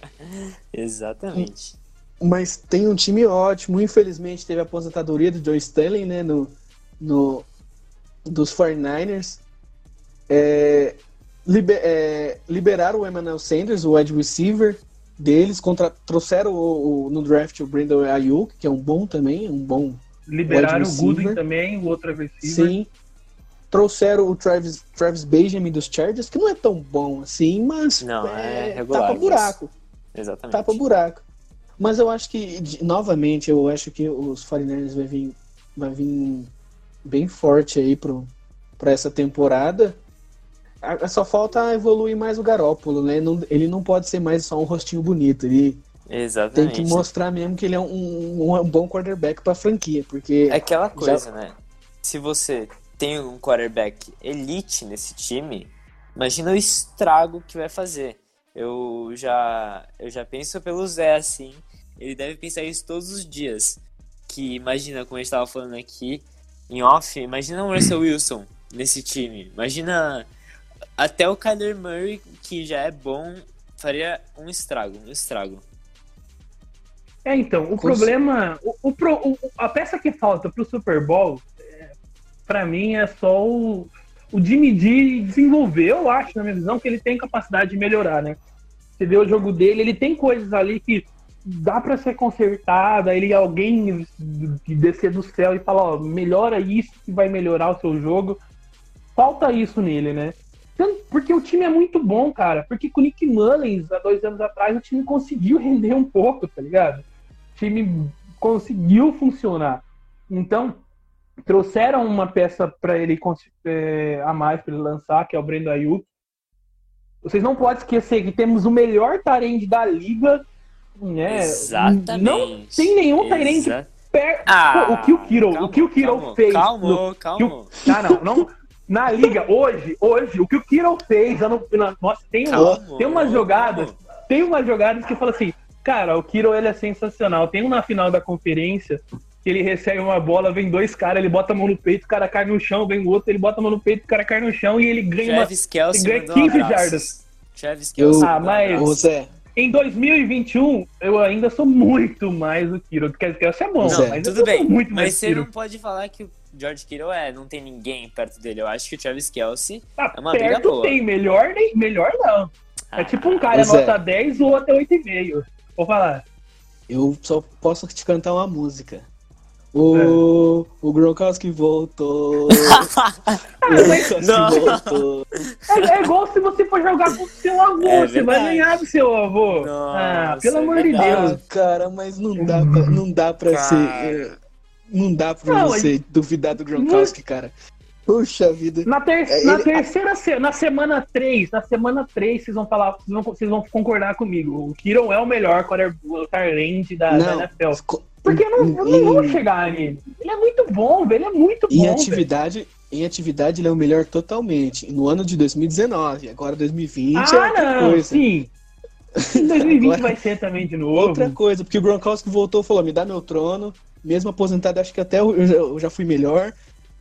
Exatamente. Mas tem um time ótimo. Infelizmente teve a aposentadoria do Joe Stanley, né? No, no, dos 49ers. É, liber, é, liberaram o Emmanuel Sanders, o wide receiver deles, contra, trouxeram o, o, no draft o Brandon Ayuk, que é um bom também, um bom Liberaram o Goodwin também, o outro receiver. Sim. Trouxeram o Travis, Travis Benjamin dos Chargers, que não é tão bom assim, mas não, é, é regular, tapa buraco. Exatamente. Tapa buraco. Mas eu acho que, novamente, eu acho que os 49ers vai vir, vai vir bem forte aí para essa temporada. Só falta evoluir mais o Garópolo, né? ele não pode ser mais só um rostinho bonito. Ele Exatamente. tem que mostrar mesmo que ele é um, um, bom quarterback para franquia, porque é aquela coisa, já... né? Se você tem um quarterback elite nesse time, imagina o estrago que vai fazer. Eu já eu já penso pelo Zé assim, ele deve pensar isso todos os dias. Que imagina como a gente estava falando aqui em off, imagina o Russell Wilson nesse time. Imagina até o Kyler Murray, que já é bom, faria um estrago, um estrago. É, então, o problema, o, o, o, a peça que falta pro Super Bowl, é, para mim, é só o, o Jimmy G desenvolver. Eu acho, na minha visão, que ele tem capacidade de melhorar, né? Você vê o jogo dele, ele tem coisas ali que dá para ser consertada, ele alguém descer do céu e falar, ó, melhora isso que vai melhorar o seu jogo. Falta isso nele, né? Porque o time é muito bom, cara. Porque com o Nick Mullins, há dois anos atrás, o time conseguiu render um pouco, tá ligado? O time conseguiu funcionar. Então, trouxeram uma peça para ele é, a mais para ele lançar, que é o Brendo Ayuk. Vocês não podem esquecer que temos o melhor Tyrande da liga. Né? Exatamente. Não tem nenhum Tyrande perto. Ah, o que o Kiro, o que o Kiro fez. Calma, calma. Ah, não, não na liga, hoje, hoje, o que o Kiro fez, no, nossa, tem, um, tem umas jogadas, tem umas jogadas que eu falo assim, cara, o Kiro ele é sensacional. Tem um na final da conferência que ele recebe uma bola, vem dois caras, ele bota a mão no peito, o cara cai no chão, vem o outro, ele bota a mão no peito, o cara cai no chão e ele ganha uma, ele ganha mandou um 15 abraço. jardas. Kelce. Ah, mas- Zé, Em 2021, eu ainda sou muito mais o Kiro. Quer dizer, isso é bom, Não, mas Tudo eu bem, sou muito mas mais você Kiro. não pode falar que o George Kittle é, não tem ninguém perto dele. Eu acho que o Travis Kelce Tá é uma briga perto boa. tem, melhor, nem, melhor não. É Ah, tipo um cara Pois é. nota 10 ou até 8,5. Vou falar. eu só posso te cantar uma música. O, o Gronkowski voltou. o Gronkowski voltou. É, é igual se você for jogar com o seu avô. É você vai ganhar do seu avô. Nossa, ah, pelo é amor de verdade. Deus. Ah, cara, mas não dá pra, não dá pra Cara. ser. Não dá pra Não, você duvidar do Gronkowski, cara. Puxa vida. Na, ter- É, na ele- terceira se- na semana 3, na semana 3, vocês vão falar, vocês vão, vocês vão concordar comigo. O Kiron é o melhor quarterback da, da. NFL. Co- Porque eu não, eu não em- vou chegar nele. Ele é muito bom, velho. Ele é muito Em bom. velho. atividade, em atividade ele é o melhor totalmente. No ano de 2019, agora 2020 é Ah, outra não, coisa. sim. Em 2020 Agora- vai ser também de novo. Outra coisa, porque o Gronkowski voltou e falou: me dá meu trono. Mesmo aposentado, acho que até eu, eu já fui melhor.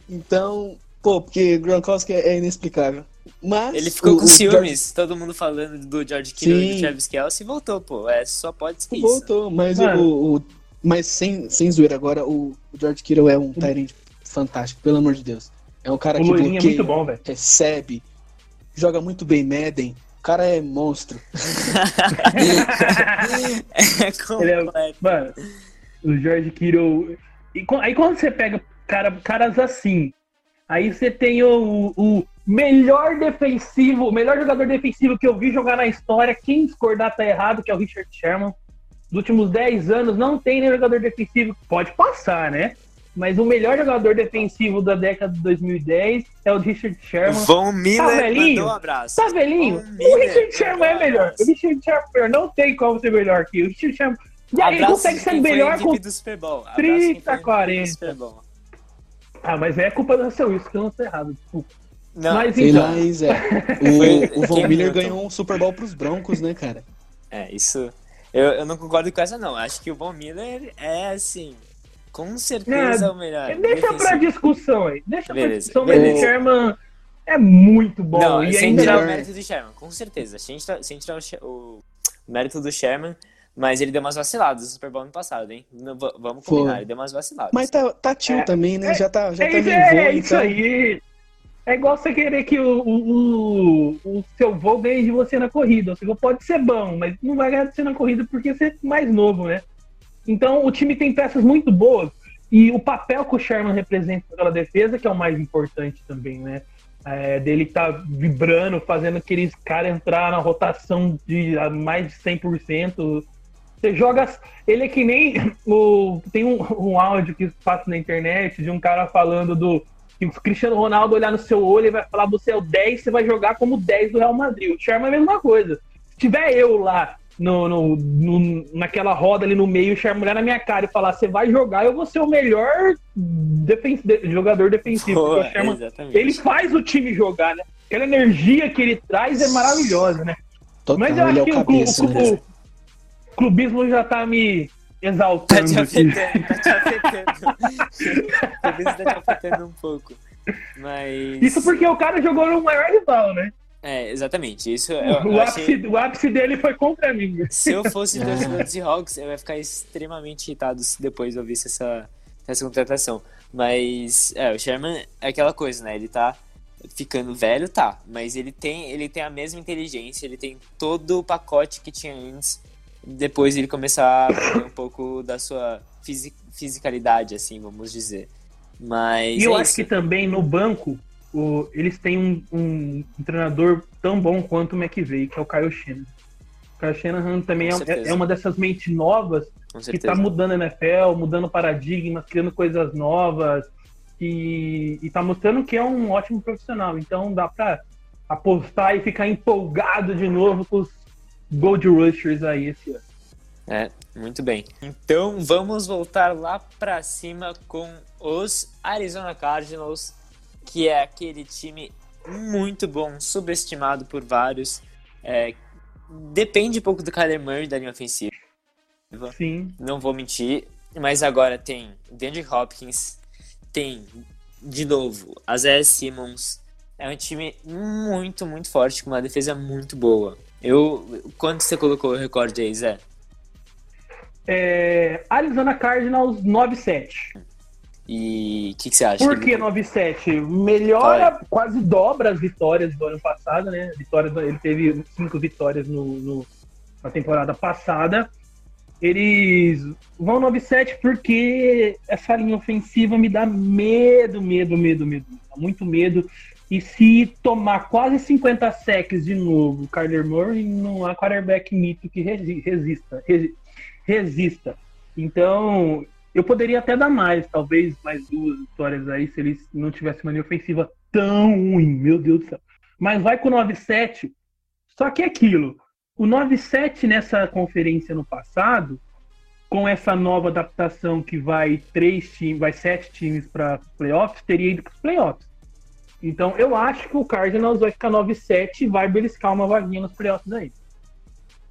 Então, pô, porque Gronkowski é, é inexplicável. Mas. Ele ficou o- com o ciúmes, todo mundo falando do George Kittle e do. Travis Kelce e voltou, pô. É, só pode ser George isso. voltou, mas o, o- Mas sem, sem zoeira, agora o, George Kittle é um Tyrant fantástico, pelo amor de Deus. É um cara O que é bloqueia, muito bom, velho. recebe, joga muito bem Madden. O cara é monstro. É completo. Mano, o George Kittle. E aí quando você pega cara, caras assim, aí você tem o, o melhor defensivo, o melhor jogador defensivo que eu vi jogar na história. Quem discordar tá errado, que é o Richard Sherman. Nos últimos 10 anos não tem nenhum jogador defensivo. Pode passar, né? Mas o melhor jogador defensivo da década de 2010 é o Richard Sherman. Von Miller Tá velhinho? um abraço. Tá velhinho? Von O Miller Richard Sherman é melhor. O Richard Sherman não tem como ser melhor que o Richard Sherman. E aí consegue ser melhor com. do Super Bowl. Abraço 30, quem foi MVP 40. do Super Bowl. Ah, mas é culpa do seu isso que eu não tô errado. Desculpa. Não, Mas então. lá. Foi- O, o Von Miller ganhou um Super Bowl pros Broncos, né, cara? É, isso. Eu, eu não concordo com essa, não. Acho que o Von Miller é, assim, com certeza É, o melhor. Deixa pra discussão aí. Deixa pra Beleza, discussão, mas o Sherman é muito bom. Não, e sem ainda tirar o mérito do Sherman, com certeza. Sem tirar, sem tirar o, o mérito do Sherman, mas ele deu umas vaciladas no Super Bowl ano passado, hein? Não, va- vamos Foi. combinar, ele deu umas vaciladas. Mas tá, tá tio É, também, né? é, já tá, já é, tá isso, é, vô, é isso então. aí. É igual você querer que o, o, o, o seu voo ganhe de você na corrida. O seu voo pode ser bom, mas não vai ganhar de você na corrida porque você é mais novo, né? Então o time tem peças muito boas. E o papel que o Sherman representa pela defesa, que é o mais importante também, né? É, dele tá vibrando, fazendo aqueles caras entrar na rotação de a mais de 100%. Você joga. Ele é que nem. O, tem um, um áudio que passa na internet de um cara falando do. Que o Cristiano Ronaldo olhar no seu olho e vai falar: você é o 10, você vai jogar como 10 do Real Madrid. O Sherman é a mesma coisa. Se tiver eu lá no, no- no- naquela roda ali no meio, o Sherman olhar na minha cara e falar: você vai jogar, eu vou ser o melhor defen- de- jogador defensivo. Pô, porque o Sherman, ele faz o time jogar, né? Aquela energia que ele traz é maravilhosa, né? Total, Mas eu é acho o que o, cabeça, o- né? O clubismo já tá me Tá exaltando. te aqui. afetando, tá te afetando. Talvez tá te afetando um pouco. Mas. Isso porque o cara jogou no maior rival, né? É, exatamente. Isso eu, eu o, achei. ápice, o ápice dele foi contra mim. Se eu fosse torcedor dos Seahawks, eu ia ficar extremamente irritado se depois eu visse essa, essa contratação. Mas, é, o Sherman é aquela coisa, né? Ele tá ficando velho, tá. Mas ele tem, ele tem a mesma inteligência, ele tem todo o pacote que tinha antes. Depois ele começar a perder um pouco da sua fisi- fisicalidade, assim, vamos dizer. Mas. E eu é acho isso. que também no banco, o- eles têm um, um- um treinador tão bom quanto o McVeigh, que é o Kyle Shanahan. O Kyle Shanahan também é, certeza. é uma dessas mentes novas que certeza. tá mudando a NFL, mudando paradigmas, criando coisas novas e, e tá mostrando que é um ótimo profissional. Então dá pra apostar e ficar empolgado de novo com os Gold Rushers aí esse ano. É, muito bem. Então vamos voltar lá pra cima com os Arizona Cardinals, que é aquele time muito bom, subestimado por vários. É, depende um pouco do Kyler Murray da linha ofensiva. Sim. Não vou mentir. Mas agora tem DeAndre Hopkins, tem, de novo, a Zé Simmons. É um time muito, muito forte, com uma defesa muito boa. Eu, quanto você colocou o recorde aí, Zé? É, Arizona Cardinals 9-7. E o que, que, você acha? Por que 9-7? Melhora, quase dobra as vitórias do ano passado, né? Vitórias, ele teve cinco vitórias no, no na temporada passada. Eles vão 9-7 porque essa linha ofensiva me dá medo, medo, medo, medo. Muito medo. E se tomar quase 50 sacks de novo, Kyler Murray não há quarterback mito que resista. Resista. Então, eu poderia até dar mais, talvez mais duas vitórias aí, se eles não tivessem uma linha ofensiva tão ruim, meu Deus do céu. Mas vai com 9-7. Só que é aquilo. O 9-7 nessa conferência no passado, com essa nova adaptação que vai três times, vai sete times para playoffs, teria ido para os playoffs. Então eu acho que o Cardinals vai ficar 9-7 e vai beliscar uma vaguinha nos playoffs aí.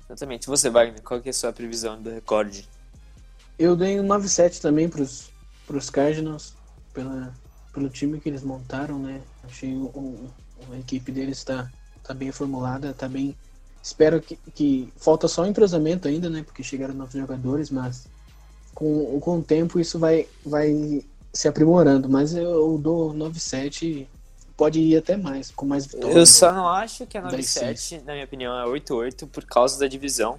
Exatamente. Você, Wagner, qual que é a sua previsão do recorde? Eu dei um 9-7 também para os Cardinals, pela, pelo time que eles montaram, né? Achei o, o, a equipe deles está tá bem formulada, está bem Espero que, que falta só entrosamento ainda, né? Porque chegaram novos jogadores, mas com, com o tempo isso vai, vai se aprimorando. Mas eu, eu dou 9-7, pode ir até mais, com mais vitórias. Eu só não acho que é 9-7, na minha opinião, é 8-8 por causa da divisão.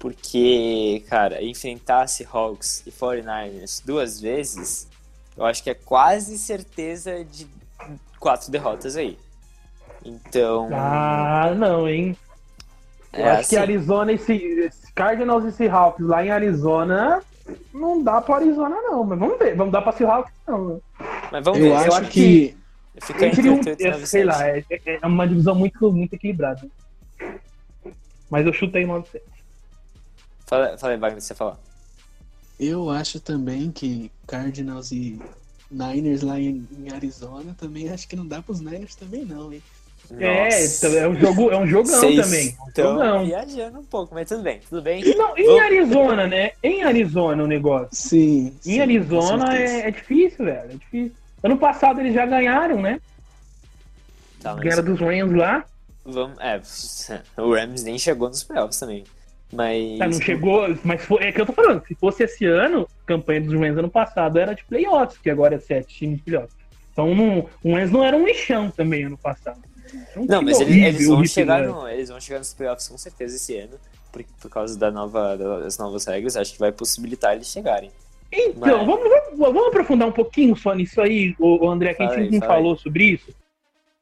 Porque, cara, enfrentar Seahawks e 49ers duas vezes, eu acho que é quase certeza de quatro derrotas aí. Então. Ah, não, hein? Eu é, acho assim. que Arizona e Cardinals e Seahawks lá em Arizona não dá para Arizona não, mas vamos ver, vamos dar para Seahawks não. Mas vamos eu ver. Acho eu acho que, que fica entre um, sei lá, é, é, é, uma divisão muito muito equilibrada. Mas eu chutei 9 Fala, fala aí, Wagner, você falar. Eu acho também que Cardinals e Niners lá em, em Arizona também acho que não dá para os Niners também não, hein? É, então, é um jogo, é um jogão Vocês também. Estão jogão. viajando um pouco, mas tudo bem, tudo bem. Não, em Arizona, né? Em Arizona o negócio. Sim. Em sim, Arizona é, é, difícil, velho. É difícil. Ano passado eles já ganharam, né? Tá, Ganharam dos Rams lá. Vamos, é, o Rams nem chegou nos playoffs também. Mas. Tá, não chegou, mas foi, é que eu tô falando. Se fosse esse ano, a campanha dos Rams ano passado era de playoffs, que agora é sete times de playoffs. Então não, o Rams não era um lixão também ano passado. Não, mas eles, eles, vão chegar no, eles vão chegar nos playoffs com certeza esse ano, por, por causa da nova, das novas regras, acho que vai possibilitar eles chegarem. Então, mas... vamos, vamos, vamos, aprofundar um pouquinho só nisso aí, o André, que a gente não falou sobre isso.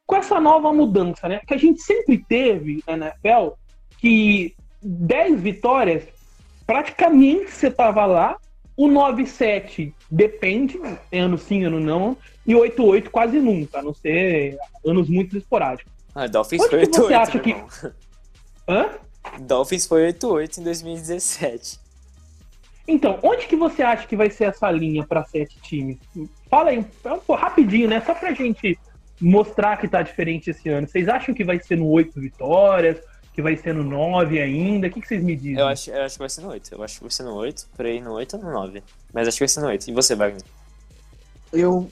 Com essa nova mudança, né? Que a gente sempre teve na NFL que 10 vitórias, praticamente você tava lá, o 9-7 depende, ano sim, ano não, e 8-8 quase nunca, a não ser anos muito esporádicos. Ah, Dolphins Onde foi 8-8. Você acha que... Hã? Dolphins foi 8-8 em 2017. Então, onde que você acha que vai ser essa linha para sete times? Fala aí, um, rapidinho, né? Só pra gente mostrar que tá diferente esse ano. Vocês acham que vai ser no 8 vitórias? Que vai ser no 9 ainda? O que, que vocês me dizem? Eu acho, eu acho que vai ser no 8. Eu acho que vai ser no 8, por aí no 8 ou no 9. Mas acho que vai ser no 8. E você, Wagner? Eu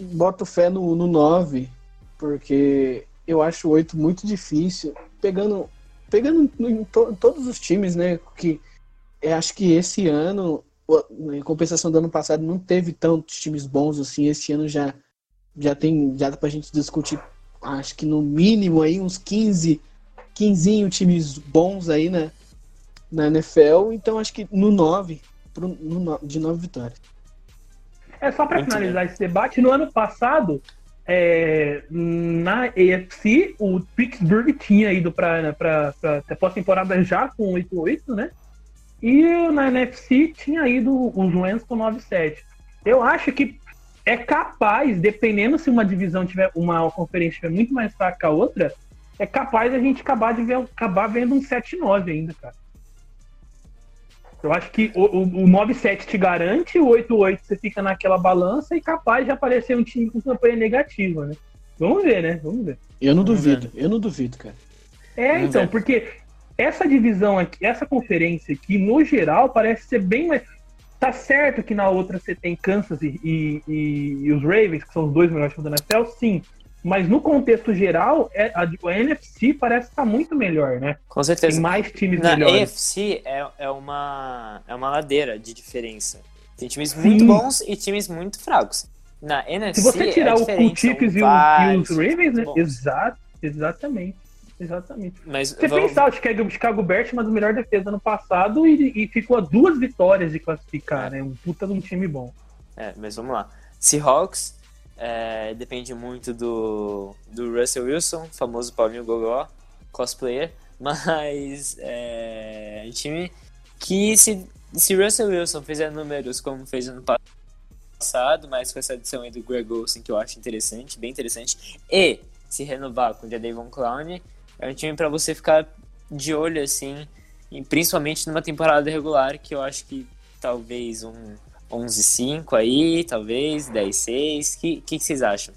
boto fé no, no 9, porque eu acho o 8 muito difícil. Pegando, pegando em, to, em todos os times, né? Que eu acho que esse ano, em compensação do ano passado, não teve tantos times bons assim. Esse ano já, já tem, já dá pra gente discutir, acho que no mínimo aí uns 15, 15 times bons aí na, na NFL. Então acho que no 9, pro, no, de 9 vitórias. É só para finalizar esse debate, no ano passado, é, na AFC, o Pittsburgh tinha ido para a pós-temporada já com 8-8, né? E na NFC tinha ido os Rams com 9-7. Eu acho que é capaz, dependendo se uma divisão tiver, uma conferência tiver muito mais fraca que a outra, é capaz a gente acabar de ver, acabar vendo um 7-9 ainda, cara. Eu acho que o, o, o 9-7 te garante, o 8-8 você fica naquela balança e capaz de aparecer um time com campanha negativa, né? Vamos ver, né? Vamos ver. Eu não duvido, eu não duvido, cara. É, Vamos então, ver. porque essa divisão aqui, essa conferência aqui, no geral, parece ser bem mais. Tá certo que na outra você tem Kansas e, e, e os Ravens, que são os dois melhores times da NFL, sim. Mas no contexto geral, é, a, a NFC parece estar tá muito melhor, né? Com certeza. Tem mais times Na melhores. AFC é, é, uma, é uma ladeira de diferença. Tem times muito Sim. bons e times muito fracos. Na NFC, Se você tirar é o Chiefs e, e os Ravens, muito né? Exato, exatamente. Exatamente. Mas Você vamos- pensar, o Chicago, o Chicago Bears, uma das melhores defesas ano passado e, e ficou a duas vitórias de classificar, né? Um puta de um time bom. É, mas vamos lá. Seahawks é, depende muito do, do Russell Wilson, famoso Paulinho Gogó, cosplayer, mas é um time que se, se Russell Wilson fizer números como fez ano passado, mas com essa adição aí do Greg Olsen que eu acho interessante, bem interessante, e se renovar com o Jadavion Clown, é um time para você ficar de olho assim, e principalmente numa temporada regular que eu acho que talvez um 11-5 aí, talvez, 10-6. O que, que, vocês acham?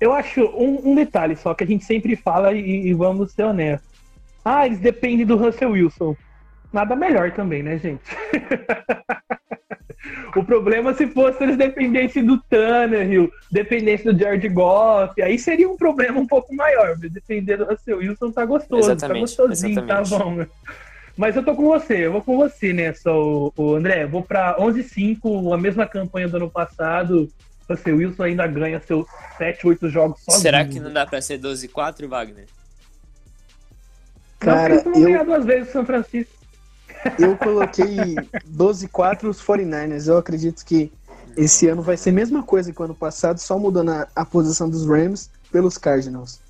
Eu acho um, um detalhe só que a gente sempre fala e, e vamos ser honestos. Ah, eles dependem do Russell Wilson. Nada melhor também, né, gente? o problema se fosse eles dependessem do Tannehill, dependessem do Jared Goff, aí seria um problema um pouco maior. Mas depender do Russell Wilson tá gostoso, Exatamente, tá gostosinho, exatamente. tá bom. Mas eu tô com você, eu vou com você nessa, o, o André. Vou pra 11-5, a mesma campanha do ano passado. Russell Wilson ainda ganha seus 7, 8 jogos sozinho. Será que não dá pra ser 12-4, Wagner? Não, Cara, porque eles não vão eu- ganhar duas vezes o São Francisco. Eu coloquei 12-4 os 49ers. Eu acredito que esse ano vai ser a mesma coisa que o ano passado, só mudando a, a posição dos Rams pelos Cardinals.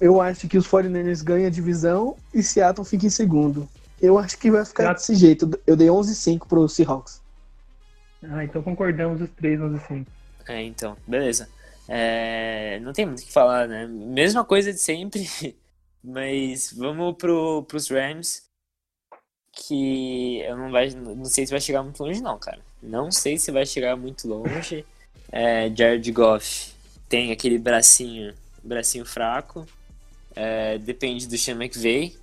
Eu acho que os 49ers ganham a divisão e Seattle fica em segundo. Eu acho que vai ficar Seattle- desse jeito. Eu dei 11-5 pro Seahawks. Ah, então concordamos os três, 11-5. É, então, beleza. É, não tem muito o que falar, né? Mesma coisa de sempre, mas vamos pro, pros Rams, que eu não, vai, não sei se vai chegar muito longe, não, cara. Não sei se vai chegar muito longe. É, Jared Goff tem aquele bracinho, bracinho fraco. É, depende do Sean McVay.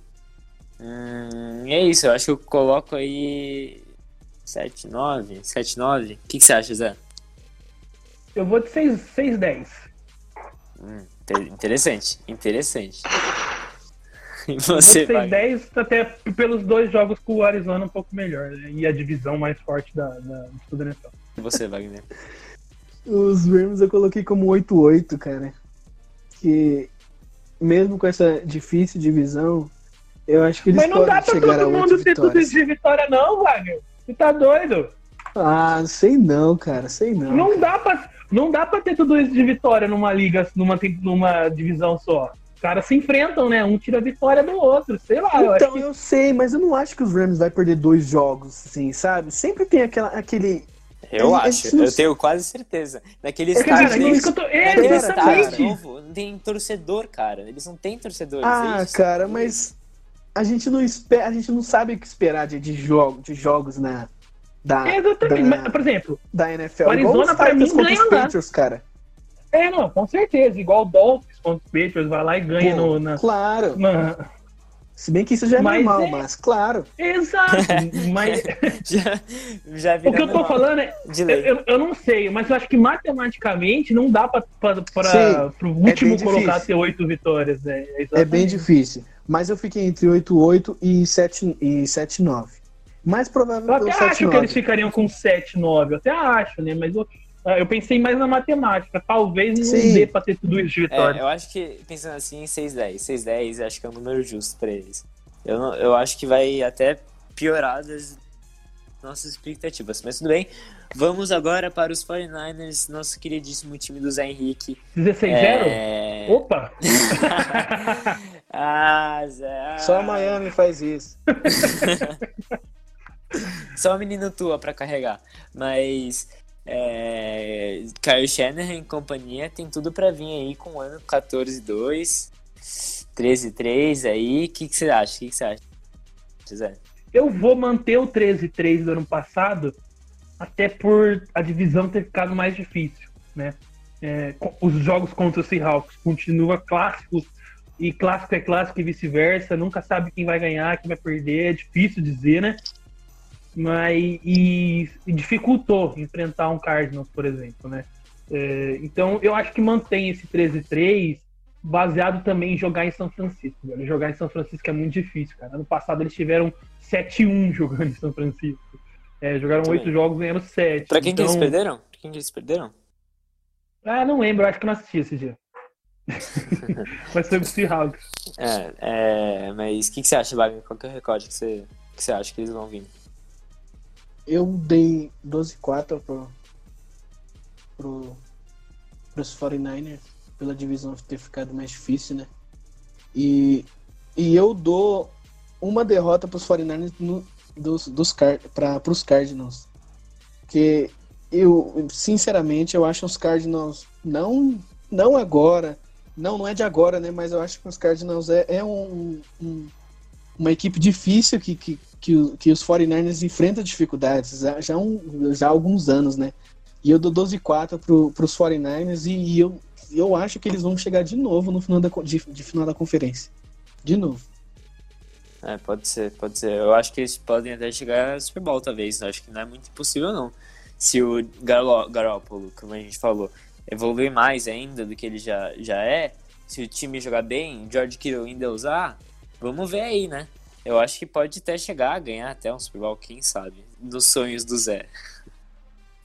Hum, é isso, eu acho que eu coloco aí 7-9, 7-9. O que, que você acha, Zé? Eu vou de 6-10. Hum, inte- interessante, interessante. E você, Wagner? 6-10 até pelos dois jogos com o Arizona um pouco melhor. né? E a divisão mais forte da, da, NFL. E você, Wagner? Os Rams eu coloquei como 8-8, cara. Que mesmo com essa difícil divisão, eu acho que eles Mas não podem dá pra chegar a todo 8 mundo ter tudo de vitória, não, Wagner. Você tá doido? Ah, sei não, cara, sei não. Não dá pra, não dá pra ter tudo isso de vitória numa liga, numa, numa divisão só. Os caras se enfrentam, né? Um tira a vitória do outro. Sei lá, eu acho Então, que eu sei, mas eu não acho que os Rams vai perder dois jogos, assim, sabe? Sempre tem aquela, aquele. Eu É, acho, é eu tenho quase certeza. Naquele Cara, estádio, é deles- isso que eu tô. naquele Era, estádio novo, não tem torcedor, cara. Eles não têm torcedores. Ah, é isso. cara, mas a gente não espera, a gente não sabe o que esperar de, de, jogo, de jogos na da, Exatamente. da, Mas, por exemplo, da NFL. O Arizona, Igual os pra Titans mim, contra os ganha. Patriots, cara. É, não, com certeza. Igual o Dolphins contra os Patriots, vai lá e ganha Pô, no, na, Claro. na- Se bem que isso já é Mas normal, é- mas claro. Exato. Mas Já, já o que eu tô falando é. de Eu, lei. eu, eu não sei, mas eu acho que matematicamente não dá pra, Sim, pro último bem colocar ter oito vitórias. Né? É bem difícil. Mas eu fiquei entre 8-8 e 7 e 7-9. Mais provável Eu até acho que 7-9. eles ficariam com 7, 9. Eu até acho, né? Mas eu, eu pensei mais na matemática. Talvez não Sim. dê pra ter tudo isso de vitória. É, eu acho que, pensando assim, 6-10. 6-10 acho que é o número justo pra eles. Eu, não- eu acho que vai até piorar das nossas expectativas. Mas tudo bem. Vamos agora para os 49ers, nosso queridíssimo time do Zé Henrique. 16-0? É... Opa! ah, Zé. Só a Miami faz isso. Só o menino tua pra carregar. Mas é, Kyle Shanahan e companhia tem tudo pra vir aí com o ano 14-2, 13-3 aí. O que que você acha? O que que você acha, Zé? Eu vou manter o 13-3 do ano passado, até por a divisão ter ficado mais difícil, né? É, os jogos contra os Seahawks continua clássicos, e clássico é clássico e vice-versa, nunca sabe quem vai ganhar, quem vai perder, é difícil dizer, né? Mas e, e dificultou enfrentar um Cardinals, por exemplo, né? É, então eu acho que mantém esse 13-3 baseado também em jogar em São Francisco. Velho. Jogar em São Francisco é muito difícil, cara. Ano passado eles tiveram 7-1 jogando em São Francisco. É, jogaram oito jogos ganhando 7. Pra quem então... que eles então perderam? Pra quem que eles perderam? Ah, não lembro, acho que não assisti esse dia. mas foi o Seahawks. É, é, mas o que, que você acha, Wagner? Qual que é o recorde que você, que você acha que eles vão vir? Eu dei 12-4 pro, pro, pros 49ers, pela divisão ter ficado mais difícil, né? E, e eu dou uma derrota pros 49ers no, dos, dos para pros Cardinals. Que eu, sinceramente, eu acho os Cardinals não, não agora, não, não é de agora, né? Mas eu acho que os Cardinals é, é um, um uma equipe difícil que, que, que, que os 49ers enfrentam dificuldades já, já, um, já há alguns anos, né? E eu dou 12 4 para os 49ers e, e, eu, eu acho que eles vão chegar de novo no final da, de, de final da conferência. De novo. É, pode ser, pode ser. Eu acho que eles podem até chegar a Super Bowl, talvez. Eu acho que não é muito impossível, não. Se o Garoppolo, como a gente falou, evoluir mais ainda do que ele já, já é, se o time jogar bem, George Kittle ainda usar, vamos ver aí, né? Eu acho que pode até chegar a ganhar até um Super Bowl, quem sabe, nos sonhos do Zé.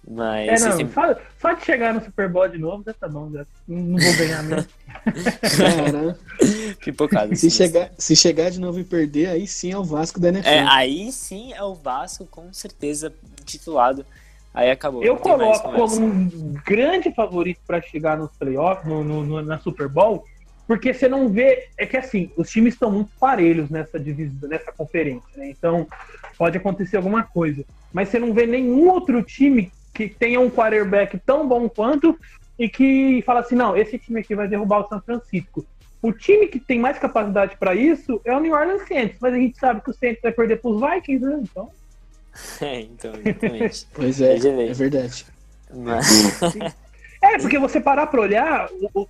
Mas. É, não, só, só, de chegar no Super Bowl de novo, já tá bom, já. Não vou ganhar mesmo. Cara, Pipocado. Se chegar, se chegar de novo e perder, aí sim é o Vasco da NFL. É, aí sim é o Vasco, com certeza, titulado. Aí acabou. Eu coloco como um grande favorito para chegar nos playoffs, no, no, no, na Super Bowl, porque você não vê. É que assim, os times estão muito parelhos nessa divisão, nessa conferência, né? Então pode acontecer alguma coisa. Mas você não vê nenhum outro time que tenha um quarterback tão bom quanto e que fala assim: não, esse time aqui vai derrubar o São Francisco. O time que tem mais capacidade para isso é o New Orleans Saints, mas a gente sabe que o Saints vai perder para os Vikings, né? Então. É, então, exatamente. pois é, é, é verdade. Mas... é, porque você parar para olhar, o,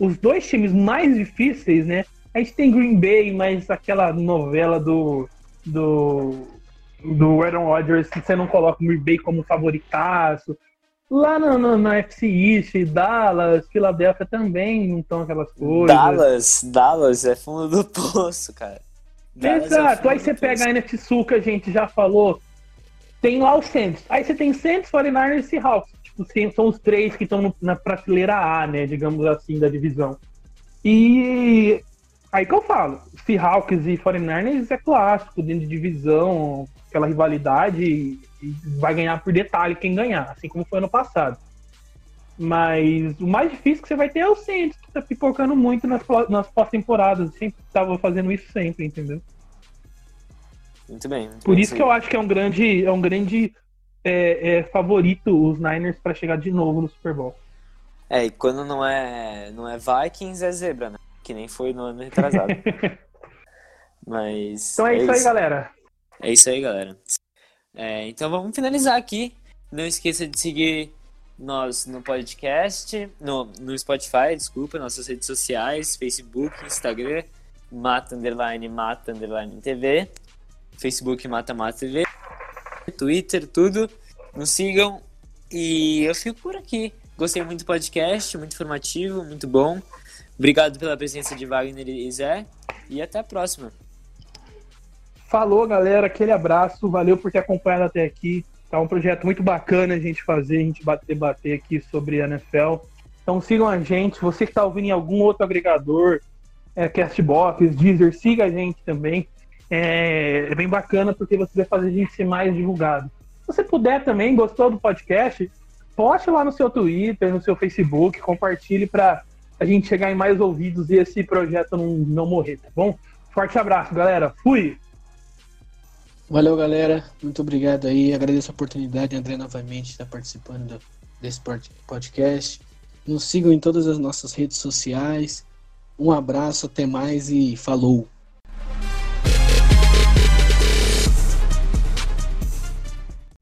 os dois times mais difíceis, né? A gente tem Green Bay, mas aquela novela do. do. do Aaron Rodgers, você não coloca o Green Bay como favoritaço. Lá na, na, na FC East, Dallas, Filadélfia também não estão aquelas coisas. Dallas, Dallas é fundo do poço, cara. Dallas é Exato, é aí você pega a NFC Sul que a gente já falou, tem lá o Saints. Aí você tem Saints, 49ers e Seahawks tipo, são os três que estão na prateleira A, né, digamos assim, da divisão. E aí que eu falo, Seahawks e 49ers é clássico, dentro de divisão, aquela rivalidade, e vai ganhar por detalhe quem ganhar, assim como foi ano passado. Mas o mais difícil que você vai ter é o Saints, que tá pipocando muito nas, nas pós-temporadas, sempre tava fazendo isso sempre, entendeu? Muito bem. Por isso que eu acho que é um grande, é um grande é, é favorito os Niners para chegar de novo no Super Bowl. É, e quando não é, não é Vikings, é zebra, né? Que nem foi no ano retrasado. Mas. Então é, é isso, aí, galera. É isso aí, galera. É, então vamos finalizar aqui. Não esqueça de seguir nós no podcast, no, no Spotify, desculpa, nossas redes sociais, Facebook, Instagram, Mata Underline Mata Underline TV, Facebook Mata Mata TV. Twitter, tudo. Nos sigam. E eu fico por aqui. Gostei muito do podcast, muito informativo, muito bom. Obrigado pela presença de Wagner e Zé. E até a próxima. Falou, galera. Aquele abraço. Valeu por ter acompanhado até aqui. Tá um projeto muito bacana a gente fazer, a gente debater aqui sobre a NFL. Então sigam a gente. Você que está ouvindo em algum outro agregador, é, Castbox, Deezer, siga a gente também é, é bem bacana porque você vai fazer a gente ser mais divulgado. Se você puder também, gostou do podcast, poste lá no seu Twitter, no seu Facebook, compartilhe para a gente chegar em mais ouvidos e esse projeto não, não morrer, tá bom? Forte abraço, galera. Fui! Valeu, galera. Muito obrigado aí. Agradeço a oportunidade, André, novamente, estar participando desse podcast. Nos sigam em todas as nossas redes sociais. Um abraço, até mais e falou!